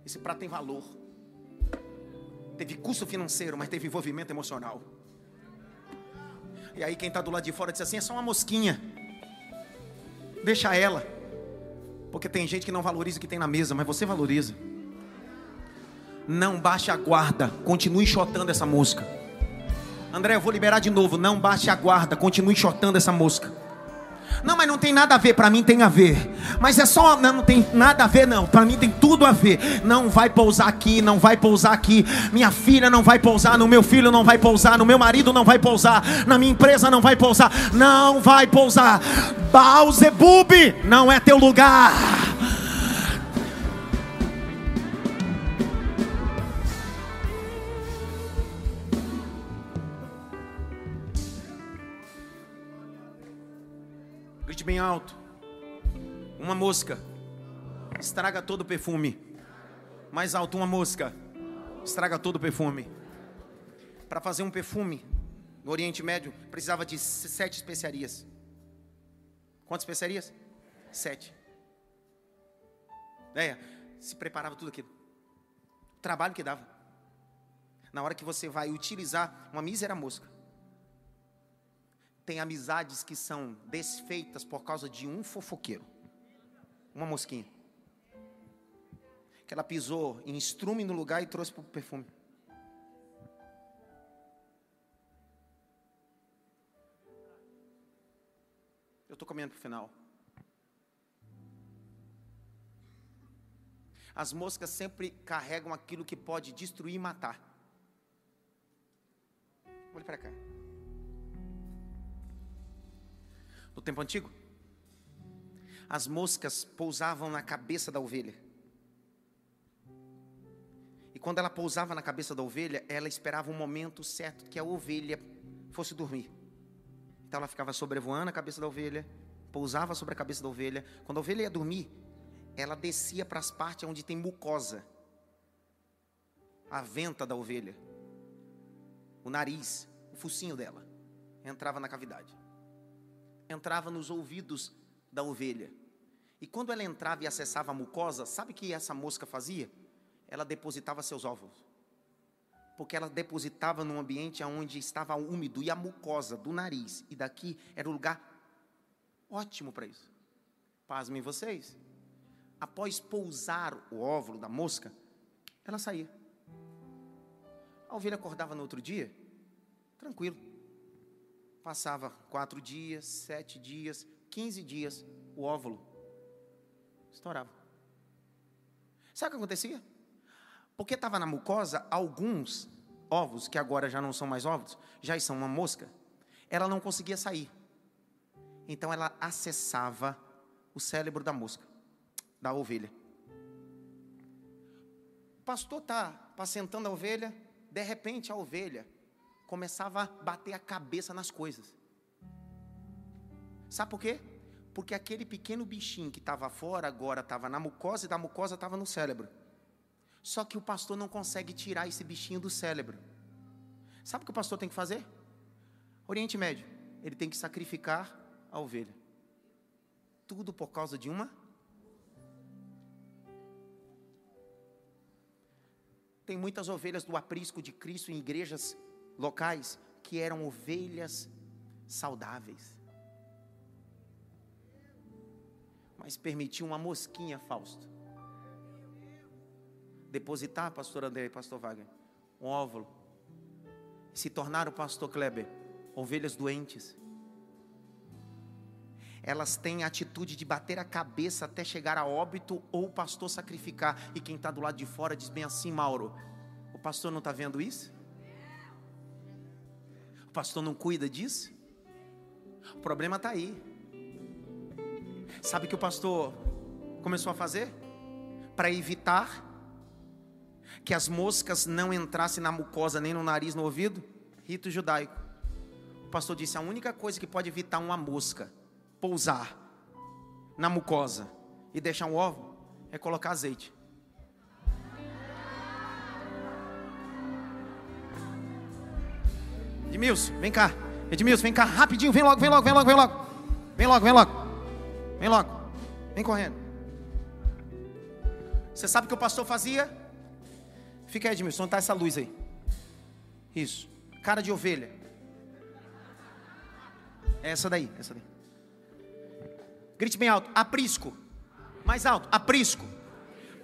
Esse prato tem valor. Teve custo financeiro, mas teve envolvimento emocional. E aí quem está do lado de fora diz assim: é só uma mosquinha. Deixa ela. Porque tem gente que não valoriza o que tem na mesa, mas você valoriza. Não baixe a guarda, continue enxotando essa mosca. André, eu vou liberar de novo. Não baixe a guarda, continue enxotando essa mosca. Não, mas não tem nada a ver, para mim tem a ver. Mas é só, não, não tem nada a ver, não. Para mim tem tudo a ver. Não vai pousar aqui, não vai pousar aqui. Minha filha não vai pousar, no meu filho não vai pousar, no meu marido não vai pousar, na minha empresa não vai pousar. Não vai pousar. Bauzebub não é teu lugar. Bem alto. Uma mosca estraga todo o perfume. Mais alto, uma mosca estraga todo o perfume. Para fazer um perfume no Oriente Médio precisava de sete especiarias. Quantas especiarias? Sete. É, se preparava tudo aquilo. O trabalho que dava. Na hora que você vai utilizar uma mísera mosca, tem amizades que são desfeitas por causa de um fofoqueiro, uma mosquinha. que ela pisou em estrume no lugar e trouxe para o perfume. Eu estou caminhando para o final. As moscas sempre carregam aquilo que pode destruir e matar. Olhe para cá. No tempo antigo, as moscas pousavam na cabeça da ovelha. E quando ela pousava na cabeça da ovelha, ela esperava um momento certo que a ovelha fosse dormir. Então ela ficava sobrevoando a cabeça da ovelha, pousava sobre a cabeça da ovelha. Quando a ovelha ia dormir, ela descia para as partes onde tem mucosa, a venta da ovelha, o nariz, o focinho dela, entrava na cavidade, entrava nos ouvidos da ovelha. E quando ela entrava e acessava a mucosa, sabe o que essa mosca fazia? Ela depositava seus ovos. Porque ela depositava num ambiente onde estava úmido e a mucosa do nariz e daqui era o lugar ótimo para isso. Pasmem vocês após pousar o óvulo da mosca, ela saía. A ovelha acordava no outro dia, tranquilo. Passava quatro dias, sete dias, quinze dias, o óvulo estourava. Sabe o que acontecia? Porque estava na mucosa, alguns ovos, que agora já não são mais ovos, já são uma mosca, ela não conseguia sair. Então ela acessava o cérebro da mosca da ovelha. O pastor está apacentando a ovelha, de repente a ovelha começava a bater a cabeça nas coisas. Sabe por quê? Porque aquele pequeno bichinho que estava fora agora estava na mucosa e da mucosa estava no cérebro. Só que o pastor não consegue tirar esse bichinho do cérebro. Sabe o que o pastor tem que fazer? Oriente Médio, ele tem que sacrificar a ovelha. Tudo por causa de uma Tem muitas ovelhas do aprisco de Cristo em igrejas locais que eram ovelhas saudáveis. Mas permitiu uma mosquinha, Fausto. Depositar, pastor André e pastor Wagner, um óvulo. Se tornaram, pastor Kleber, ovelhas doentes. Elas têm a atitude de bater a cabeça até chegar a óbito ou o pastor sacrificar. E quem está do lado de fora diz bem assim, Mauro: o pastor não está vendo isso? Pastor não cuida disso? O problema está aí. Sabe o que o pastor começou a fazer? Para evitar que as moscas não entrassem na mucosa, nem no nariz, no ouvido? Rito judaico. O pastor disse: a única coisa que pode evitar uma mosca pousar na mucosa e deixar um ovo é colocar azeite. Edmilson, vem cá. Edmilson, vem cá rapidinho, vem logo, vem logo, vem logo, vem logo. Vem logo, vem logo. Vem logo. Vem correndo. Você sabe o que o pastor fazia? Fica aí, Edmilson, tá essa luz aí. Isso. Cara de ovelha. É essa daí, essa daí. Grite bem alto. Aprisco. Mais alto. Aprisco.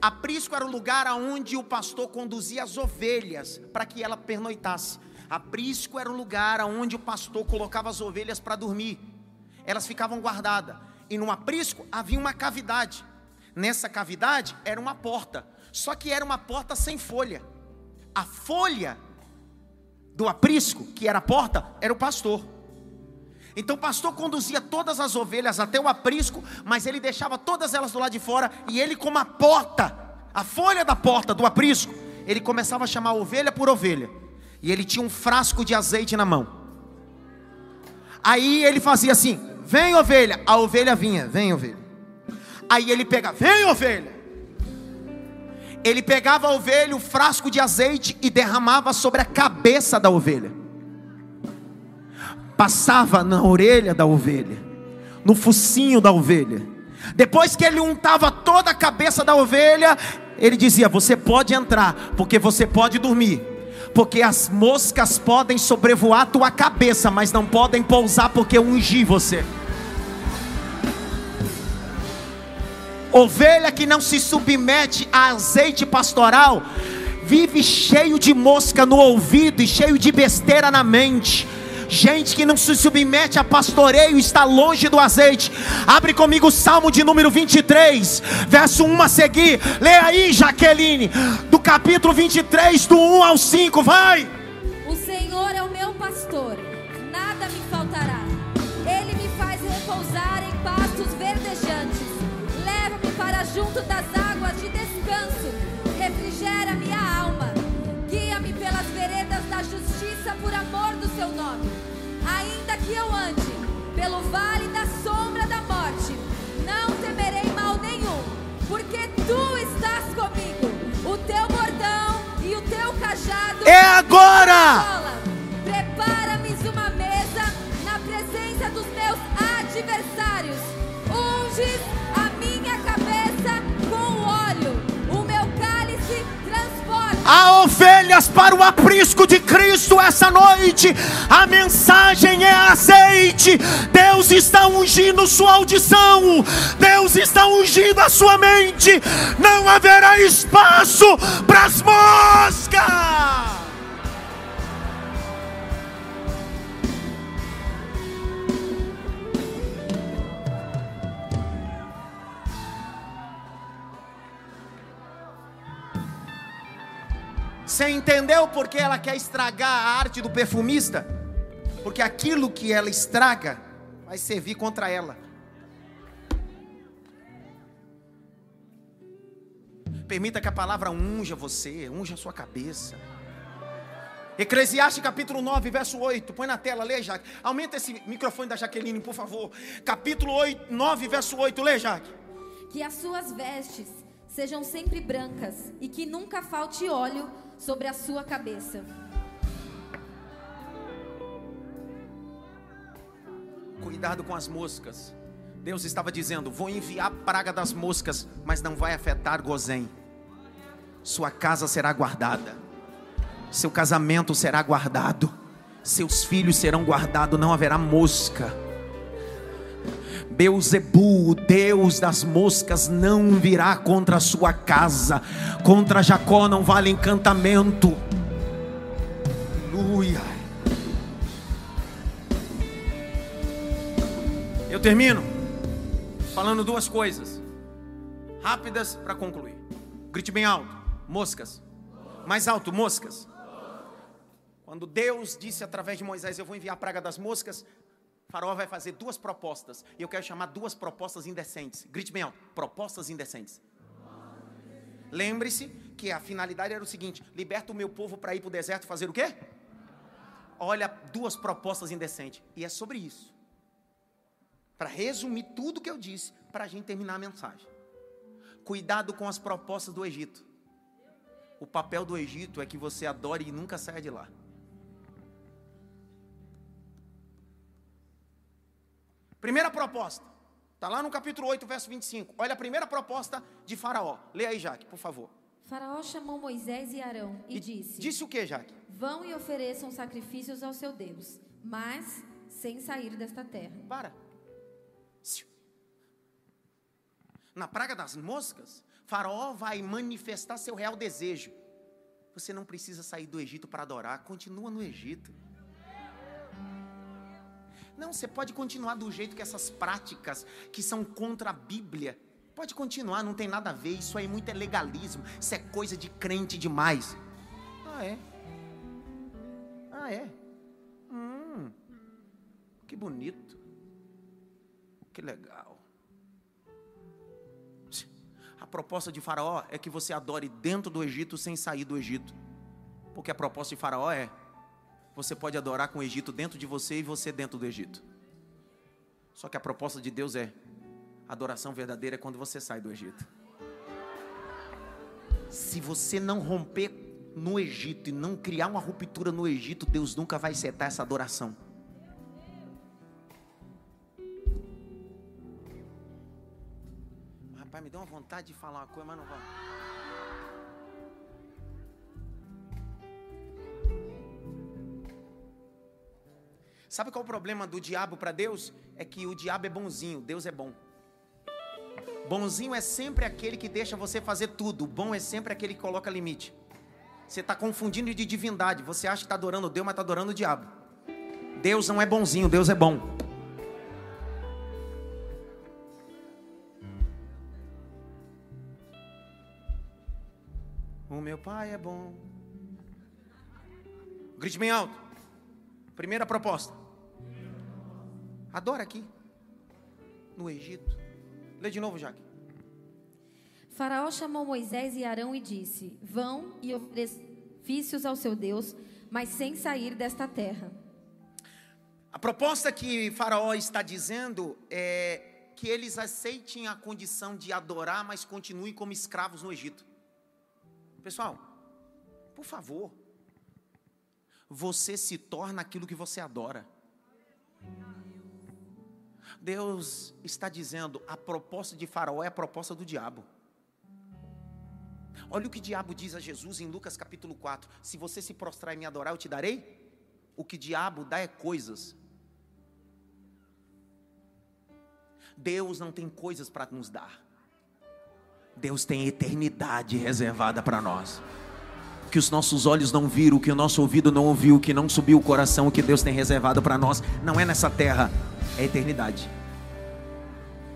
Aprisco era o lugar aonde o pastor conduzia as ovelhas para que ela pernoitasse. Aprisco era o lugar aonde o pastor colocava as ovelhas para dormir. Elas ficavam guardadas. E no aprisco havia uma cavidade. Nessa cavidade era uma porta. Só que era uma porta sem folha. A folha do aprisco, que era a porta, era o pastor. Então o pastor conduzia todas as ovelhas até o aprisco, mas ele deixava todas elas do lado de fora, e ele, como a porta, a folha da porta do aprisco, ele começava a chamar ovelha por ovelha, e ele tinha um frasco de azeite na mão. Aí ele fazia assim: vem ovelha, a ovelha vinha, vem ovelha. Aí ele pegava, vem ovelha. Ele pegava a ovelha, o frasco de azeite e derramava sobre a cabeça da ovelha passava na orelha da ovelha, no focinho da ovelha. Depois que ele untava toda a cabeça da ovelha, ele dizia: Você pode entrar, porque você pode dormir. Porque as moscas podem sobrevoar tua cabeça, mas não podem pousar porque eu ungi você. Ovelha que não se submete a azeite pastoral, vive cheio de mosca no ouvido e cheio de besteira na mente. Gente que não se submete a pastoreio está longe do azeite. Abre comigo o Salmo de número 23, verso 1 a seguir. Lê aí, Jaqueline, do capítulo 23, do 1 ao 5, vai. O Senhor é o meu pastor, nada me faltará. Ele me faz repousar em pastos verdejantes. Leva-me para junto das águas de descanso. Refrigera minha alma. Guia-me pelas veredas da justiça por amor do seu nome. Ainda que eu ande pelo vale da sombra da morte, não temerei mal nenhum, porque tu estás comigo. O teu bordão e o teu cajado. É agora! Prepara-me Há ovelhas para o aprisco de Cristo essa noite. A mensagem é azeite. Deus está ungindo sua audição. Deus está ungindo a sua mente. Não haverá espaço para as moscas. Você entendeu porque ela quer estragar a arte do perfumista? Porque aquilo que ela estraga vai servir contra ela. Permita que a palavra unja você, unja a sua cabeça. Eclesiastes capítulo 9, verso 8. Põe na tela, lê, Jaque. Aumenta esse microfone da Jaqueline, por favor. Capítulo 8, 9, verso 8. Lê, Jaque. Que as suas vestes sejam sempre brancas e que nunca falte óleo sobre a sua cabeça. Cuidado com as moscas. Deus estava dizendo: Vou enviar a praga das moscas, mas não vai afetar Gozém. Sua casa será guardada, seu casamento será guardado, seus filhos serão guardados, não haverá mosca. Beuzebu, o Deus das moscas, não virá contra a sua casa. Contra Jacó não vale encantamento. Aleluia. Eu termino falando duas coisas rápidas para concluir. Grite bem alto: moscas. Mais alto: moscas. Quando Deus disse através de Moisés: Eu vou enviar a praga das moscas, Faraó vai fazer duas propostas. E eu quero chamar duas propostas indecentes. Grite bem alto: propostas indecentes. Lembre-se que a finalidade era o seguinte: liberta o meu povo para ir para o deserto fazer o quê? Olha, duas propostas indecentes. E é sobre isso. Para resumir tudo que eu disse, para a gente terminar a mensagem. Cuidado com as propostas do Egito. O papel do Egito é que você adore e nunca saia de lá. Primeira proposta. Está lá no capítulo 8, verso 25. Olha a primeira proposta de Faraó. Lê aí, Jaque, por favor. Faraó chamou Moisés e Arão e, e disse: Disse o que, Jaque? Vão e ofereçam sacrifícios ao seu Deus, mas sem sair desta terra. Para. Na praga das moscas, Faraó vai manifestar seu real desejo. Você não precisa sair do Egito para adorar, continua no Egito. Não, você pode continuar do jeito que essas práticas que são contra a Bíblia. Pode continuar, não tem nada a ver. Isso aí muito é legalismo. Isso é coisa de crente demais. Ah, é? Ah, é? Hum, que bonito. Que legal. A proposta de Faraó é que você adore dentro do Egito sem sair do Egito. Porque a proposta de Faraó é: você pode adorar com o Egito dentro de você e você dentro do Egito. Só que a proposta de Deus é: adoração verdadeira é quando você sai do Egito. Se você não romper no Egito e não criar uma ruptura no Egito, Deus nunca vai setar essa adoração. Rapaz, me deu uma vontade de falar uma coisa, mas não vai. Sabe qual é o problema do diabo para Deus? É que o diabo é bonzinho, Deus é bom. Bonzinho é sempre aquele que deixa você fazer tudo. Bom é sempre aquele que coloca limite. Você está confundindo de divindade. Você acha que está adorando Deus, mas está adorando o diabo. Deus não é bonzinho, Deus é bom. O meu pai é bom. Grite bem alto. Primeira proposta. Adora aqui. No Egito. Lê de novo, Jaque. Faraó chamou Moisés e Arão e disse: Vão e ofereçam ao seu Deus, mas sem sair desta terra. A proposta que Faraó está dizendo é que eles aceitem a condição de adorar, mas continuem como escravos no Egito. Pessoal, por favor, você se torna aquilo que você adora. Deus está dizendo: a proposta de Faraó é a proposta do diabo. Olha o que o diabo diz a Jesus em Lucas capítulo 4: Se você se prostrar e me adorar, eu te darei. O que o diabo dá é coisas. Deus não tem coisas para nos dar. Deus tem eternidade reservada para nós. Que os nossos olhos não viram, que o nosso ouvido não ouviu, que não subiu o coração, o que Deus tem reservado para nós, não é nessa terra, é eternidade.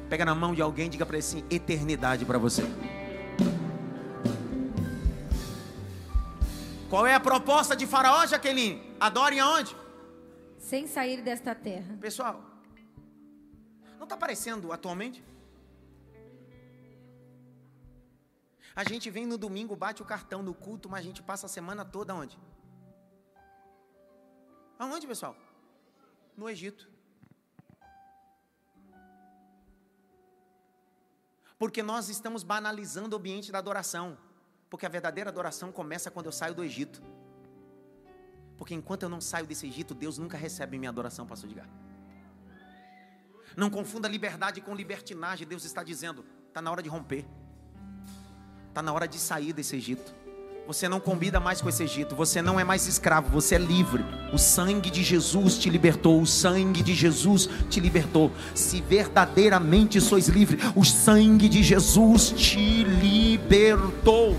Pega na mão de alguém e diga para ele assim: eternidade para você. Qual é a proposta de Faraó, Jaqueline? Adorem aonde? Sem sair desta terra. Pessoal, não está aparecendo atualmente? A gente vem no domingo, bate o cartão no culto, mas a gente passa a semana toda onde? Aonde, pessoal? No Egito. Porque nós estamos banalizando o ambiente da adoração. Porque a verdadeira adoração começa quando eu saio do Egito. Porque enquanto eu não saio desse Egito, Deus nunca recebe minha adoração, pastor Edgar. Não confunda liberdade com libertinagem. Deus está dizendo, está na hora de romper. Está na hora de sair desse Egito. Você não combina mais com esse Egito. Você não é mais escravo. Você é livre. O sangue de Jesus te libertou. O sangue de Jesus te libertou. Se verdadeiramente sois livres, o sangue de Jesus te libertou.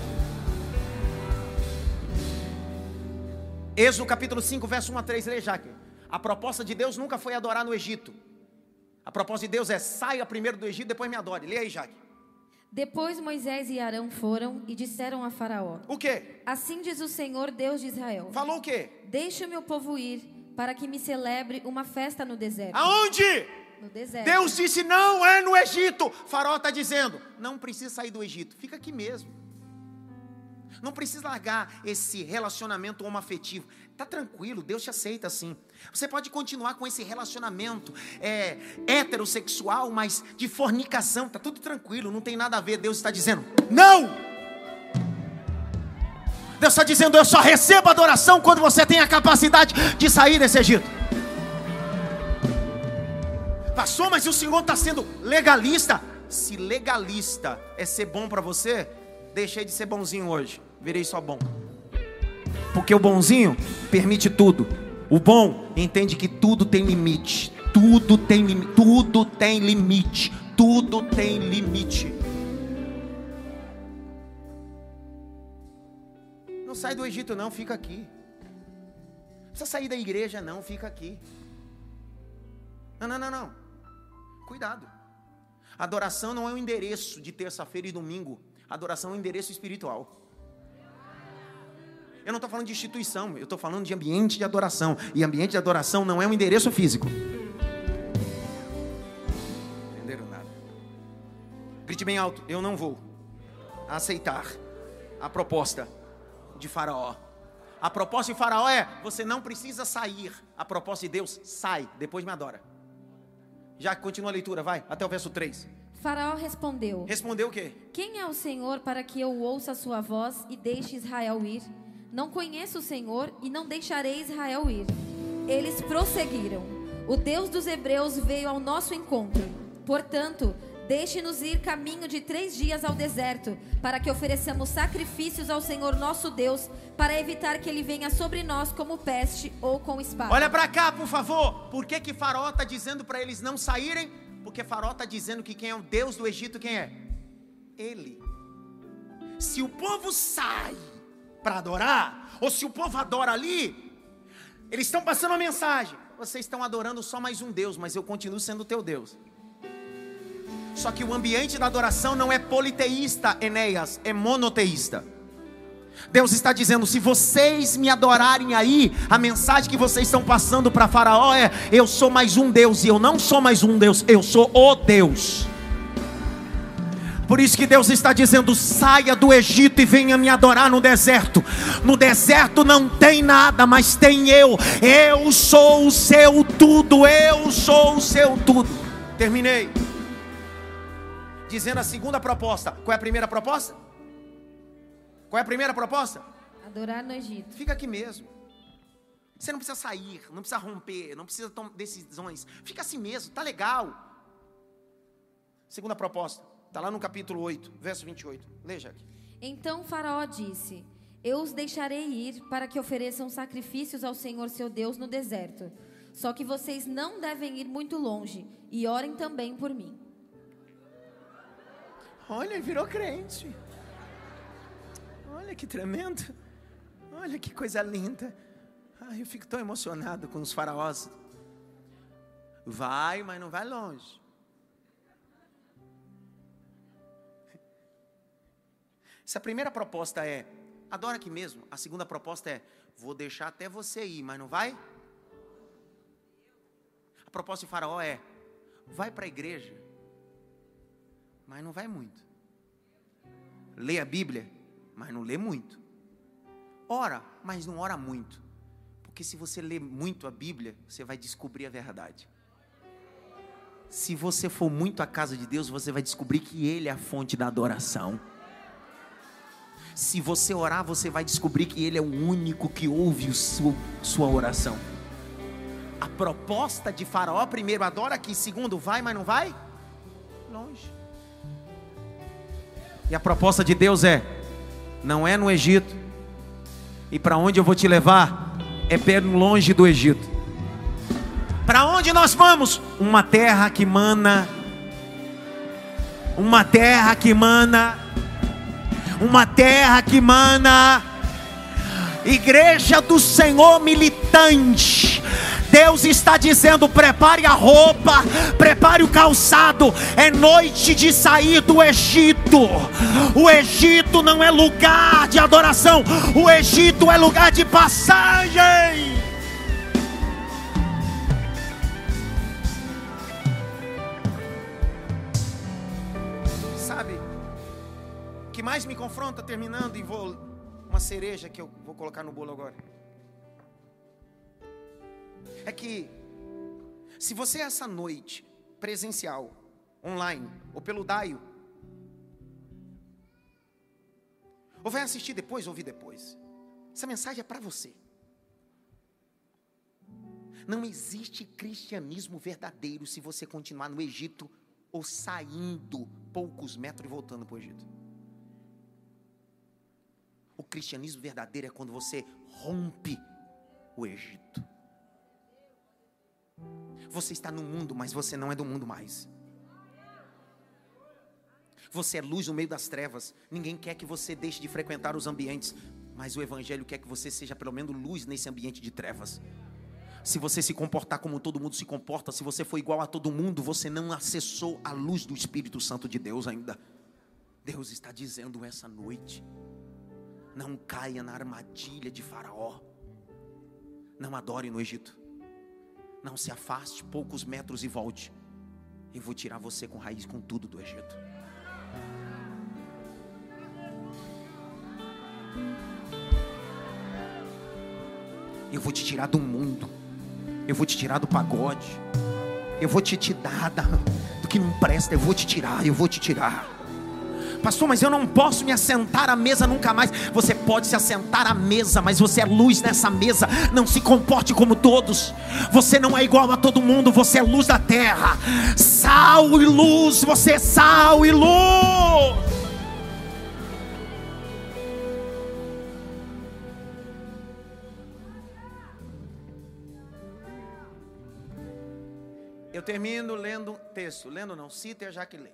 Êxodo capítulo 5, verso 1 a 3, lê Jaque. A proposta de Deus nunca foi adorar no Egito. A proposta de Deus é saia primeiro do Egito, depois me adore. Lê aí, Jaque. Depois Moisés e Arão foram e disseram a Faraó: O quê? Assim diz o Senhor Deus de Israel: Falou o quê? Deixe o meu povo ir, para que me celebre uma festa no deserto. Aonde? No deserto. Deus disse: Não é no Egito. Faraó está dizendo: Não precisa sair do Egito, fica aqui mesmo. Não precisa largar esse relacionamento homoafetivo. Tá tranquilo, Deus te aceita assim. Você pode continuar com esse relacionamento é, heterossexual, mas de fornicação. Tá tudo tranquilo, não tem nada a ver. Deus está dizendo: não. Deus está dizendo: eu só recebo adoração quando você tem a capacidade de sair desse Egito. Passou, mas o Senhor está sendo legalista. Se legalista é ser bom para você, deixei de ser bonzinho hoje, virei só bom. Porque o bonzinho permite tudo. O bom entende que tudo tem limite. Tudo tem limite. Tudo tem limite. Tudo tem limite. Não sai do Egito, não, fica aqui. Não precisa sair da igreja, não, fica aqui. Não, não, não, não. Cuidado. Adoração não é um endereço de terça-feira e domingo. Adoração é um endereço espiritual. Eu não estou falando de instituição, eu estou falando de ambiente de adoração. E ambiente de adoração não é um endereço físico. Entenderam nada? Grite bem alto: eu não vou aceitar a proposta de Faraó. A proposta de Faraó é: você não precisa sair. A proposta de Deus, sai, depois me adora. Já continua a leitura, vai, até o verso 3. Faraó respondeu: Respondeu o quê? Quem é o Senhor para que eu ouça a sua voz e deixe Israel ir? Não conheço o Senhor e não deixarei Israel ir. Eles prosseguiram. O Deus dos Hebreus veio ao nosso encontro. Portanto, deixe-nos ir caminho de três dias ao deserto, para que ofereçamos sacrifícios ao Senhor nosso Deus, para evitar que ele venha sobre nós como peste ou com espada. Olha para cá, por favor. Por que que Faraó está dizendo para eles não saírem? Porque Faraó está dizendo que quem é o Deus do Egito, quem é? Ele. Se o povo sai para adorar, ou se o povo adora ali, eles estão passando uma mensagem. Vocês estão adorando só mais um Deus, mas eu continuo sendo teu Deus. Só que o ambiente da adoração não é politeísta, Enéas, é monoteísta. Deus está dizendo: se vocês me adorarem aí, a mensagem que vocês estão passando para Faraó é: eu sou mais um Deus, e eu não sou mais um Deus, eu sou o Deus. Por isso que Deus está dizendo: saia do Egito e venha me adorar no deserto. No deserto não tem nada, mas tem eu. Eu sou o seu tudo, eu sou o seu tudo. Terminei. Dizendo a segunda proposta. Qual é a primeira proposta? Qual é a primeira proposta? Adorar no Egito. Fica aqui mesmo. Você não precisa sair, não precisa romper, não precisa tomar decisões. Fica assim mesmo, tá legal. Segunda proposta. Está lá no capítulo 8, verso 28. Leia aqui. Então Faraó disse: Eu os deixarei ir para que ofereçam sacrifícios ao Senhor seu Deus no deserto. Só que vocês não devem ir muito longe e orem também por mim. Olha, virou crente. Olha que tremendo. Olha que coisa linda. Ai, eu fico tão emocionado com os faraós. Vai, mas não vai longe. Se a primeira proposta é adora aqui mesmo, a segunda proposta é vou deixar até você ir, mas não vai? A proposta de Faraó é vai para a igreja, mas não vai muito. Lê a Bíblia, mas não lê muito. Ora, mas não ora muito. Porque se você lê muito a Bíblia, você vai descobrir a verdade. Se você for muito à casa de Deus, você vai descobrir que Ele é a fonte da adoração. Se você orar, você vai descobrir que Ele é o único que ouve seu, sua oração. A proposta de Faraó, primeiro, adora aqui, segundo, vai, mas não vai? Longe. E a proposta de Deus é: não é no Egito, e para onde eu vou te levar é bem longe do Egito. Para onde nós vamos? Uma terra que mana, uma terra que mana uma terra que mana, igreja do Senhor militante. Deus está dizendo: prepare a roupa, prepare o calçado. É noite de sair do Egito. O Egito não é lugar de adoração, o Egito é lugar de passagem. Mais me confronta, terminando, e vou. Uma cereja que eu vou colocar no bolo agora. É que, se você essa noite, presencial, online, ou pelo Daio, ou vai assistir depois, ouvir depois, essa mensagem é para você. Não existe cristianismo verdadeiro se você continuar no Egito ou saindo poucos metros e voltando para o Egito. Cristianismo verdadeiro é quando você rompe o Egito. Você está no mundo, mas você não é do mundo mais. Você é luz no meio das trevas. Ninguém quer que você deixe de frequentar os ambientes, mas o Evangelho quer que você seja pelo menos luz nesse ambiente de trevas. Se você se comportar como todo mundo se comporta, se você for igual a todo mundo, você não acessou a luz do Espírito Santo de Deus ainda. Deus está dizendo essa noite. Não caia na armadilha de Faraó. Não adore no Egito. Não se afaste poucos metros e volte. Eu vou tirar você com raiz com tudo do Egito. Eu vou te tirar do mundo. Eu vou te tirar do pagode. Eu vou te tirar do que não presta. Eu vou te tirar. Eu vou te tirar. Pastor, mas eu não posso me assentar à mesa nunca mais. Você pode se assentar à mesa, mas você é luz nessa mesa. Não se comporte como todos. Você não é igual a todo mundo. Você é luz da terra. Sal e luz. Você é sal e luz. Eu termino lendo um texto. Lendo não, cita e a Jaque lê.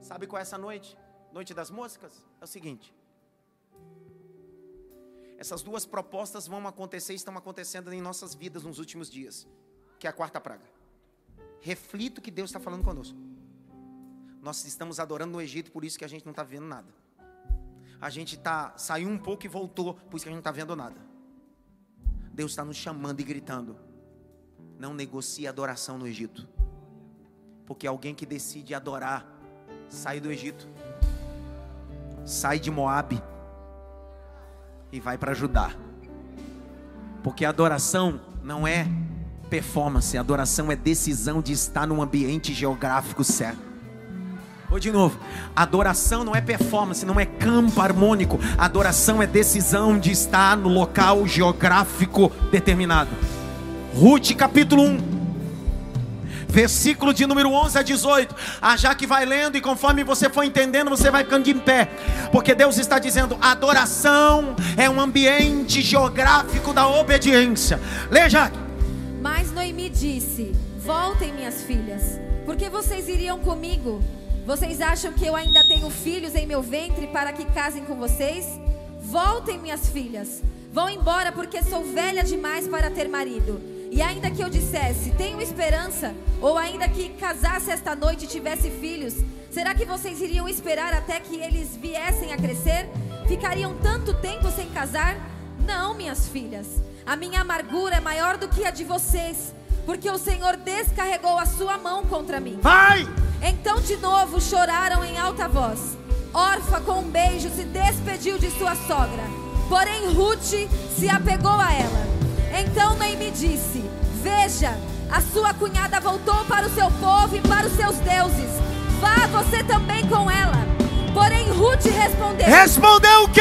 Sabe qual é essa noite? Noite das moscas? É o seguinte. Essas duas propostas vão acontecer e estão acontecendo em nossas vidas nos últimos dias. Que é a quarta praga. Reflito que Deus está falando conosco. Nós estamos adorando no Egito, por isso que a gente não está vendo nada. A gente tá, saiu um pouco e voltou, por isso que a gente não está vendo nada. Deus está nos chamando e gritando. Não negocie adoração no Egito. Porque alguém que decide adorar, sai do Egito, sai de Moabe e vai para Judá. Porque adoração não é performance, adoração é decisão de estar num ambiente geográfico certo. Vou de novo. Adoração não é performance, não é campo harmônico. Adoração é decisão de estar no local geográfico determinado. Ruth capítulo 1. Versículo de número 11 a 18. A ah, que vai lendo e conforme você for entendendo, você vai ficando de pé. Porque Deus está dizendo: adoração é um ambiente geográfico da obediência. Leia, Jaque. Mas Noemi disse: Voltem, minhas filhas, porque vocês iriam comigo vocês acham que eu ainda tenho filhos em meu ventre para que casem com vocês? Voltem, minhas filhas. Vão embora porque sou velha demais para ter marido. E ainda que eu dissesse, tenho esperança, ou ainda que casasse esta noite e tivesse filhos, será que vocês iriam esperar até que eles viessem a crescer? Ficariam tanto tempo sem casar? Não, minhas filhas. A minha amargura é maior do que a de vocês, porque o Senhor descarregou a sua mão contra mim. Vai! Então de novo choraram em alta voz. Orfa, com um beijo, se despediu de sua sogra. Porém, Ruth se apegou a ela. Então Noemi disse: Veja, a sua cunhada voltou para o seu povo e para os seus deuses. Vá você também com ela. Porém, Ruth respondeu: Respondeu o quê?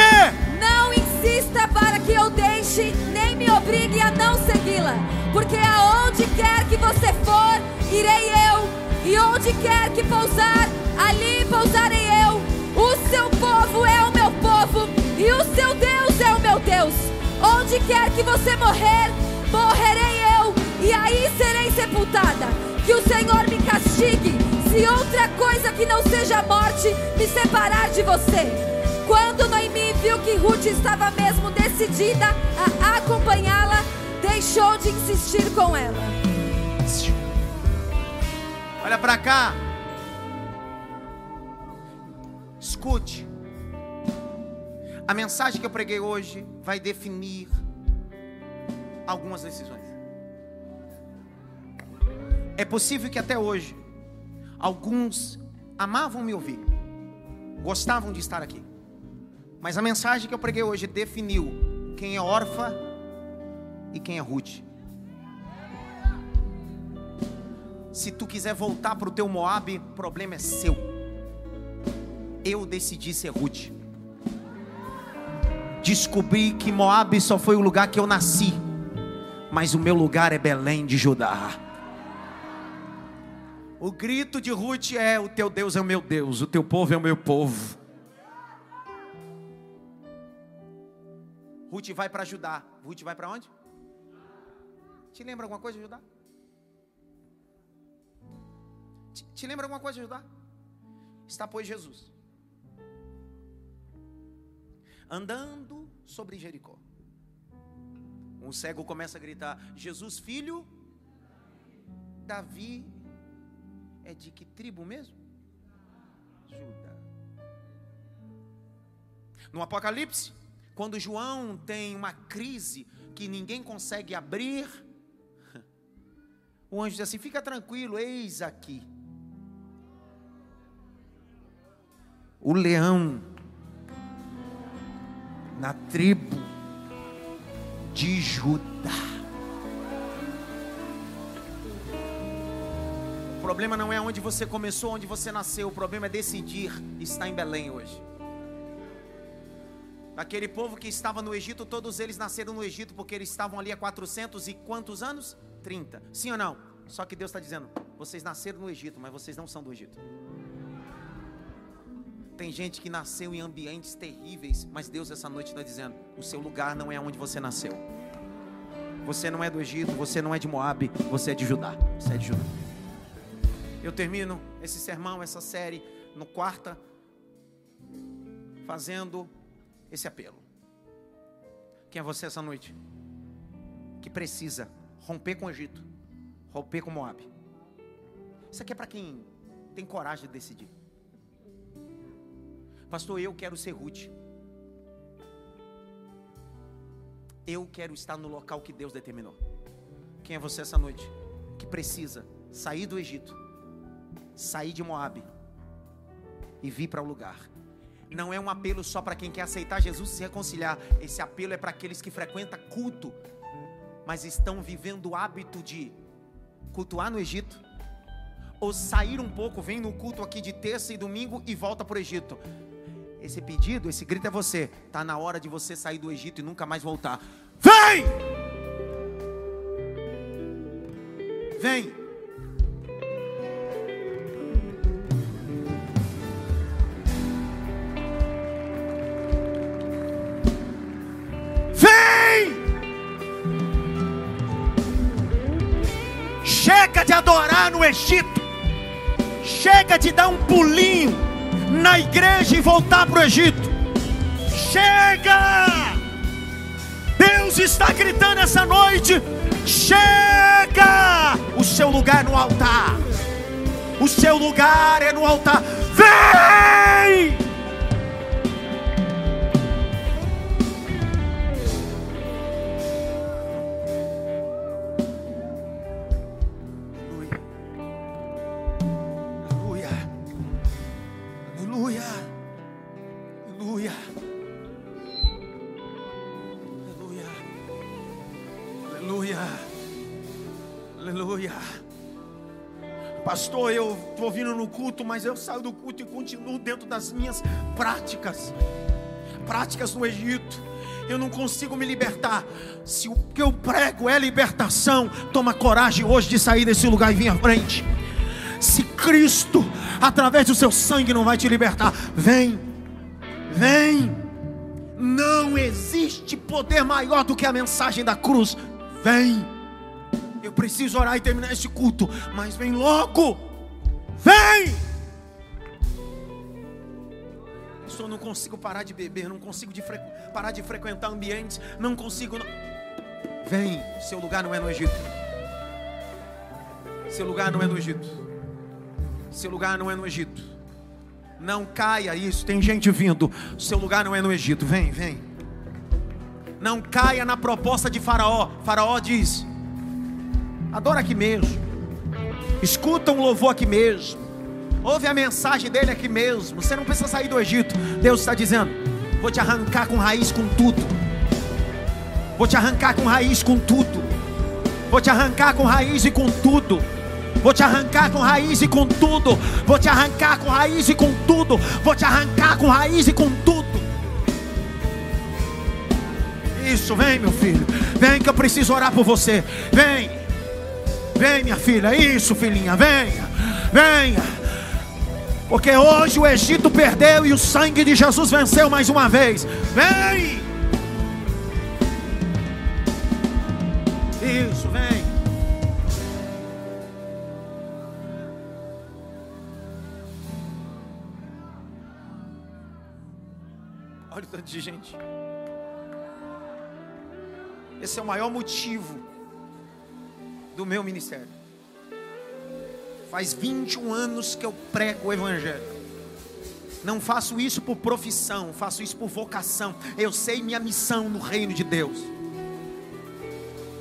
Não insista para que eu deixe, nem me obrigue a não segui-la. Porque aonde quer que você for, irei eu e onde quer que pousar, ali pousarei eu. O seu povo é o meu povo, e o seu Deus é o meu Deus. Onde quer que você morrer, morrerei eu, e aí serei sepultada. Que o Senhor me castigue, se outra coisa que não seja a morte me separar de você. Quando Noemi viu que Ruth estava mesmo decidida a acompanhá-la, deixou de insistir com ela. Olha para cá. Escute. A mensagem que eu preguei hoje vai definir algumas decisões. É possível que até hoje alguns amavam me ouvir, gostavam de estar aqui. Mas a mensagem que eu preguei hoje definiu quem é órfã e quem é Ruth. Se tu quiser voltar para o teu Moab, o problema é seu. Eu decidi ser Ruth. Descobri que Moab só foi o lugar que eu nasci, mas o meu lugar é Belém de Judá. O grito de Ruth é: O teu Deus é o meu Deus, o teu povo é o meu povo. Ruth vai para Judá. Ruth vai para onde? Te lembra alguma coisa, Judá? Te, te lembra alguma coisa ajudar? Está, pois, Jesus andando sobre Jericó. Um cego começa a gritar: Jesus, filho, Davi é de que tribo mesmo? Judá. No Apocalipse, quando João tem uma crise que ninguém consegue abrir, o anjo diz assim: Fica tranquilo, eis aqui o leão na tribo de Judá. O problema não é onde você começou, onde você nasceu, o problema é decidir estar em Belém hoje. Daquele povo que estava no Egito, todos eles nasceram no Egito porque eles estavam ali há 400 e quantos anos? 30. Sim ou não? Só que Deus está dizendo: vocês nasceram no Egito, mas vocês não são do Egito. Tem gente que nasceu em ambientes terríveis, mas Deus essa noite está dizendo: o seu lugar não é onde você nasceu. Você não é do Egito, você não é de Moabe, você é de Judá. Você é de Judá. Eu termino esse sermão, essa série, no quarta, fazendo esse apelo. Quem é você essa noite? Que precisa romper com o Egito, romper com Moab. Isso aqui é para quem tem coragem de decidir. Pastor, eu quero ser Ruth. Eu quero estar no local que Deus determinou. Quem é você essa noite? Que precisa sair do Egito, sair de Moab e vir para o lugar. Não é um apelo só para quem quer aceitar Jesus e se reconciliar. Esse apelo é para aqueles que frequentam culto, mas estão vivendo o hábito de cultuar no Egito, ou sair um pouco, vem no culto aqui de terça e domingo e volta para o Egito. Esse pedido, esse grito é você. Tá na hora de você sair do Egito e nunca mais voltar. Vem! Vem! Vem! Chega de adorar no Egito. Chega de dar um pulinho na igreja e voltar para o Egito. Chega! Deus está gritando essa noite: chega! O seu lugar é no altar. O seu lugar é no altar. Vem! Pastor, eu estou vindo no culto, mas eu saio do culto e continuo dentro das minhas práticas práticas no Egito. Eu não consigo me libertar. Se o que eu prego é libertação, toma coragem hoje de sair desse lugar e vir à frente. Se Cristo, através do seu sangue, não vai te libertar, vem, vem. Não existe poder maior do que a mensagem da cruz. Vem. Eu preciso orar e terminar esse culto, mas vem logo. Vem! Eu não consigo parar de beber, não consigo de parar de frequentar ambientes, não consigo. Não... Vem, seu lugar não é no Egito. Seu lugar não é no Egito. Seu lugar não é no Egito. Não caia isso, tem gente vindo. Seu lugar não é no Egito. Vem, vem. Não caia na proposta de Faraó. Faraó diz: Adora aqui mesmo. Escuta um louvor aqui mesmo. Ouve a mensagem dele aqui mesmo. Você não precisa sair do Egito. Deus está dizendo: Vou te arrancar com raiz com tudo. Vou te arrancar com raiz com tudo. Vou te arrancar com raiz e com tudo. Vou te arrancar com raiz e com tudo. Vou te arrancar com raiz e com tudo. Vou te arrancar com raiz e com tudo. Isso, vem, meu filho. Vem que eu preciso orar por você. Vem. Vem, minha filha, isso, filhinha, venha, venha. Porque hoje o Egito perdeu e o sangue de Jesus venceu mais uma vez. Vem! Isso, vem. Olha o tanto de gente. Esse é o maior motivo do meu ministério. Faz 21 anos que eu prego o Evangelho. Não faço isso por profissão, faço isso por vocação. Eu sei minha missão no reino de Deus.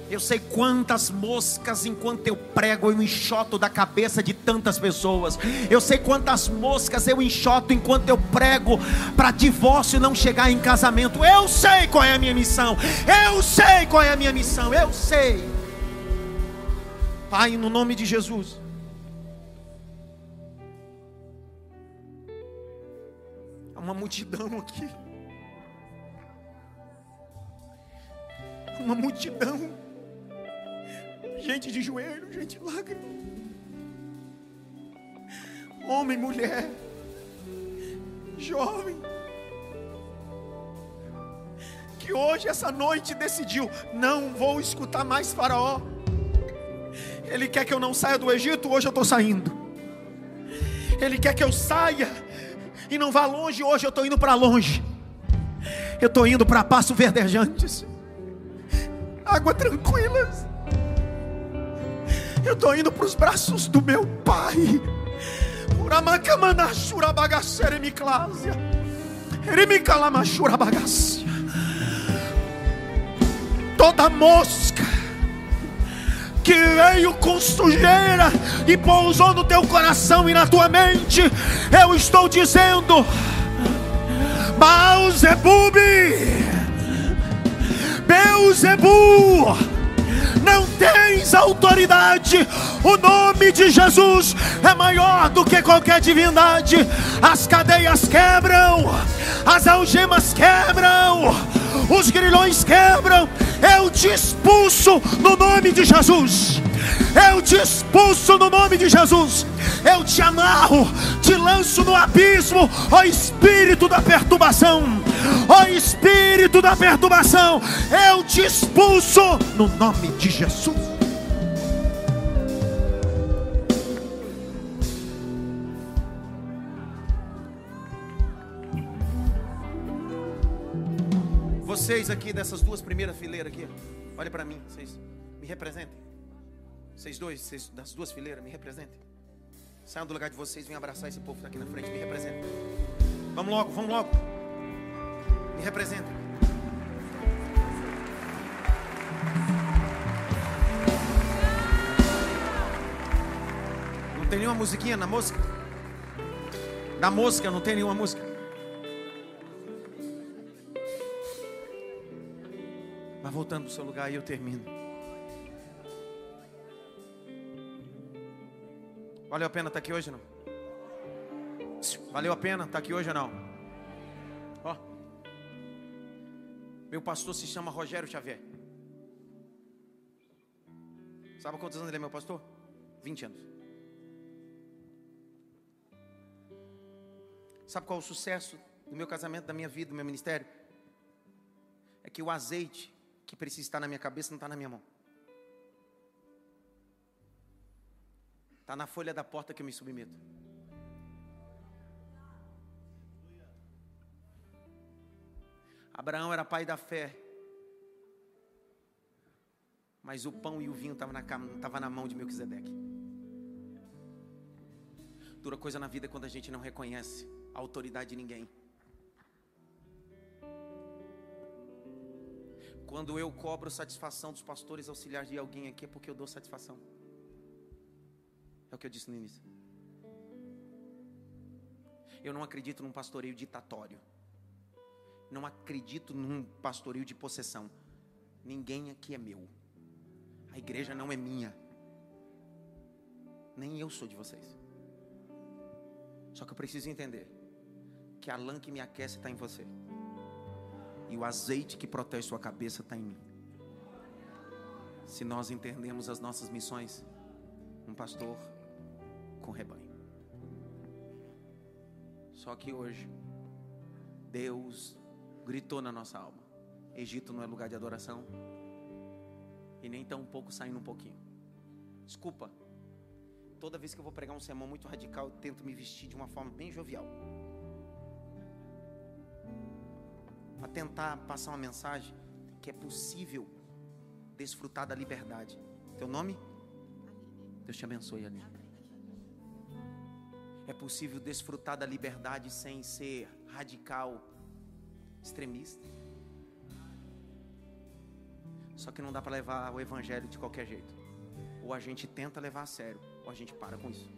Eu sei quantas moscas enquanto eu prego eu enxoto da cabeça de tantas pessoas. Eu sei quantas moscas eu enxoto enquanto eu prego para divórcio não chegar em casamento. Eu sei qual é a minha missão. Eu sei qual é a minha missão. Eu sei. Pai, no nome de Jesus. Há uma multidão aqui. Uma multidão. Gente de joelho, gente de lágrima. Homem, mulher, jovem. que hoje, essa noite, decidiu: não vou escutar mais Faraó. Ele quer que eu não saia do Egito, hoje eu estou saindo. Ele quer que eu saia e não vá longe, hoje eu estou indo para longe. Eu estou indo para Passo Verdejantes, água tranquilas. Eu estou indo para os braços do meu Pai. Toda mosca que veio com sujeira e pousou no teu coração e na tua mente, eu estou dizendo: Baalzebub, Beuzebu, não tens autoridade. O nome de Jesus é maior do que qualquer divindade. As cadeias quebram, as algemas quebram, os grilhões quebram. Eu te expulso no nome de Jesus. Eu te expulso no nome de Jesus. Eu te amarro, te lanço no abismo, ó espírito da perturbação. Ó espírito da perturbação, eu te expulso no nome de Jesus. Vocês aqui dessas duas primeiras fileiras aqui, olha para mim, vocês me representem. Vocês dois, vocês, das duas fileiras, me representem. Saiam do lugar de vocês, venham abraçar esse povo que está aqui na frente, me representem. Vamos logo, vamos logo. Me representem. Não tem nenhuma musiquinha na mosca? Na mosca não tem nenhuma música. Mas voltando para o seu lugar eu termino. Valeu a pena estar tá aqui hoje não? Valeu a pena estar tá aqui hoje ou não? Ó. Meu pastor se chama Rogério Xavier. Sabe quantos anos ele é meu pastor? 20 anos. Sabe qual é o sucesso do meu casamento, da minha vida, do meu ministério? É que o azeite que precisa estar na minha cabeça não está na minha mão. Está na folha da porta que eu me submeto. Abraão era pai da fé. Mas o pão e o vinho estavam na, tava na mão de Melquisedeque. Dura coisa na vida quando a gente não reconhece a autoridade de ninguém. Quando eu cobro satisfação dos pastores auxiliares de alguém aqui, é porque eu dou satisfação. É o que eu disse no início. Eu não acredito num pastoreio ditatório. Não acredito num pastoreio de possessão. Ninguém aqui é meu. A igreja não é minha. Nem eu sou de vocês. Só que eu preciso entender que a lã que me aquece está em você. E o azeite que protege sua cabeça está em mim. Se nós entendemos as nossas missões, um pastor com rebanho. Só que hoje, Deus gritou na nossa alma: Egito não é lugar de adoração, e nem tão pouco saindo um pouquinho. Desculpa, toda vez que eu vou pregar um sermão muito radical, eu tento me vestir de uma forma bem jovial. Tentar passar uma mensagem que é possível desfrutar da liberdade. Teu nome? Deus te abençoe, Aline. É possível desfrutar da liberdade sem ser radical, extremista. Só que não dá para levar o evangelho de qualquer jeito. Ou a gente tenta levar a sério, ou a gente para com isso.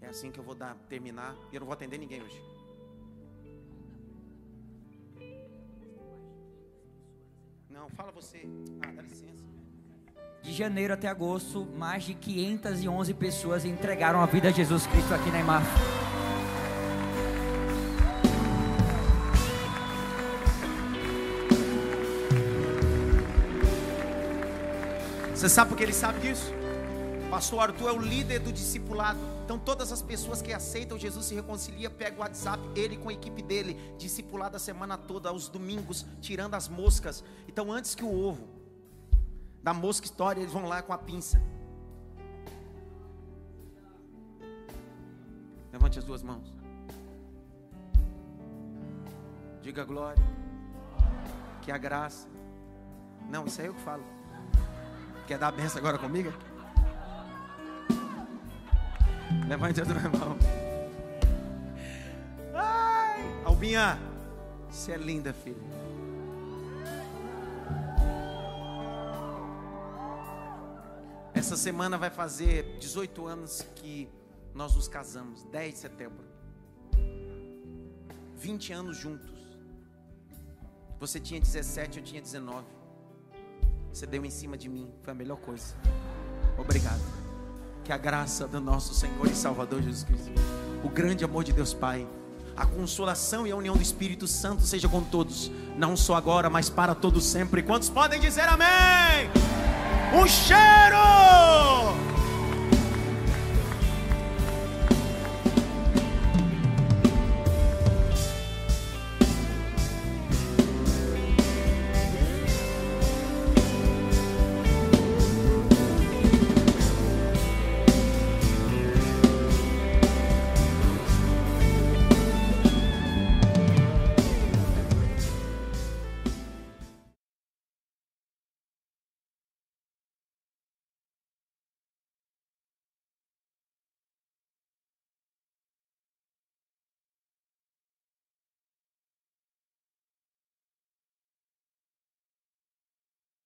É assim que eu vou dar, terminar. E eu não vou atender ninguém hoje. Você. Ah, dá licença. De janeiro até agosto, mais de 511 pessoas entregaram a vida a Jesus Cristo aqui na IMAF. Você sabe porque ele sabe disso? Pastor Arthur é o líder do discipulado. Então, todas as pessoas que aceitam Jesus se reconcilia, pega o WhatsApp, ele com a equipe dele, discipulado a semana toda, aos domingos, tirando as moscas. Então, antes que o ovo da mosca história, eles vão lá com a pinça. Levante as duas mãos. Diga glória. Que a graça. Não, isso é eu que falo. Quer dar a benção agora comigo? Levante a tua mão. Ai, Albinha, você é linda, filha. Essa semana vai fazer 18 anos que nós nos casamos, 10 de setembro. 20 anos juntos. Você tinha 17, eu tinha 19. Você deu em cima de mim, foi a melhor coisa. Obrigado. Que a graça do nosso Senhor e Salvador Jesus Cristo, o grande amor de Deus Pai, a consolação e a união do Espírito Santo seja com todos, não só agora, mas para todos sempre. Quantos podem dizer amém? Um cheiro!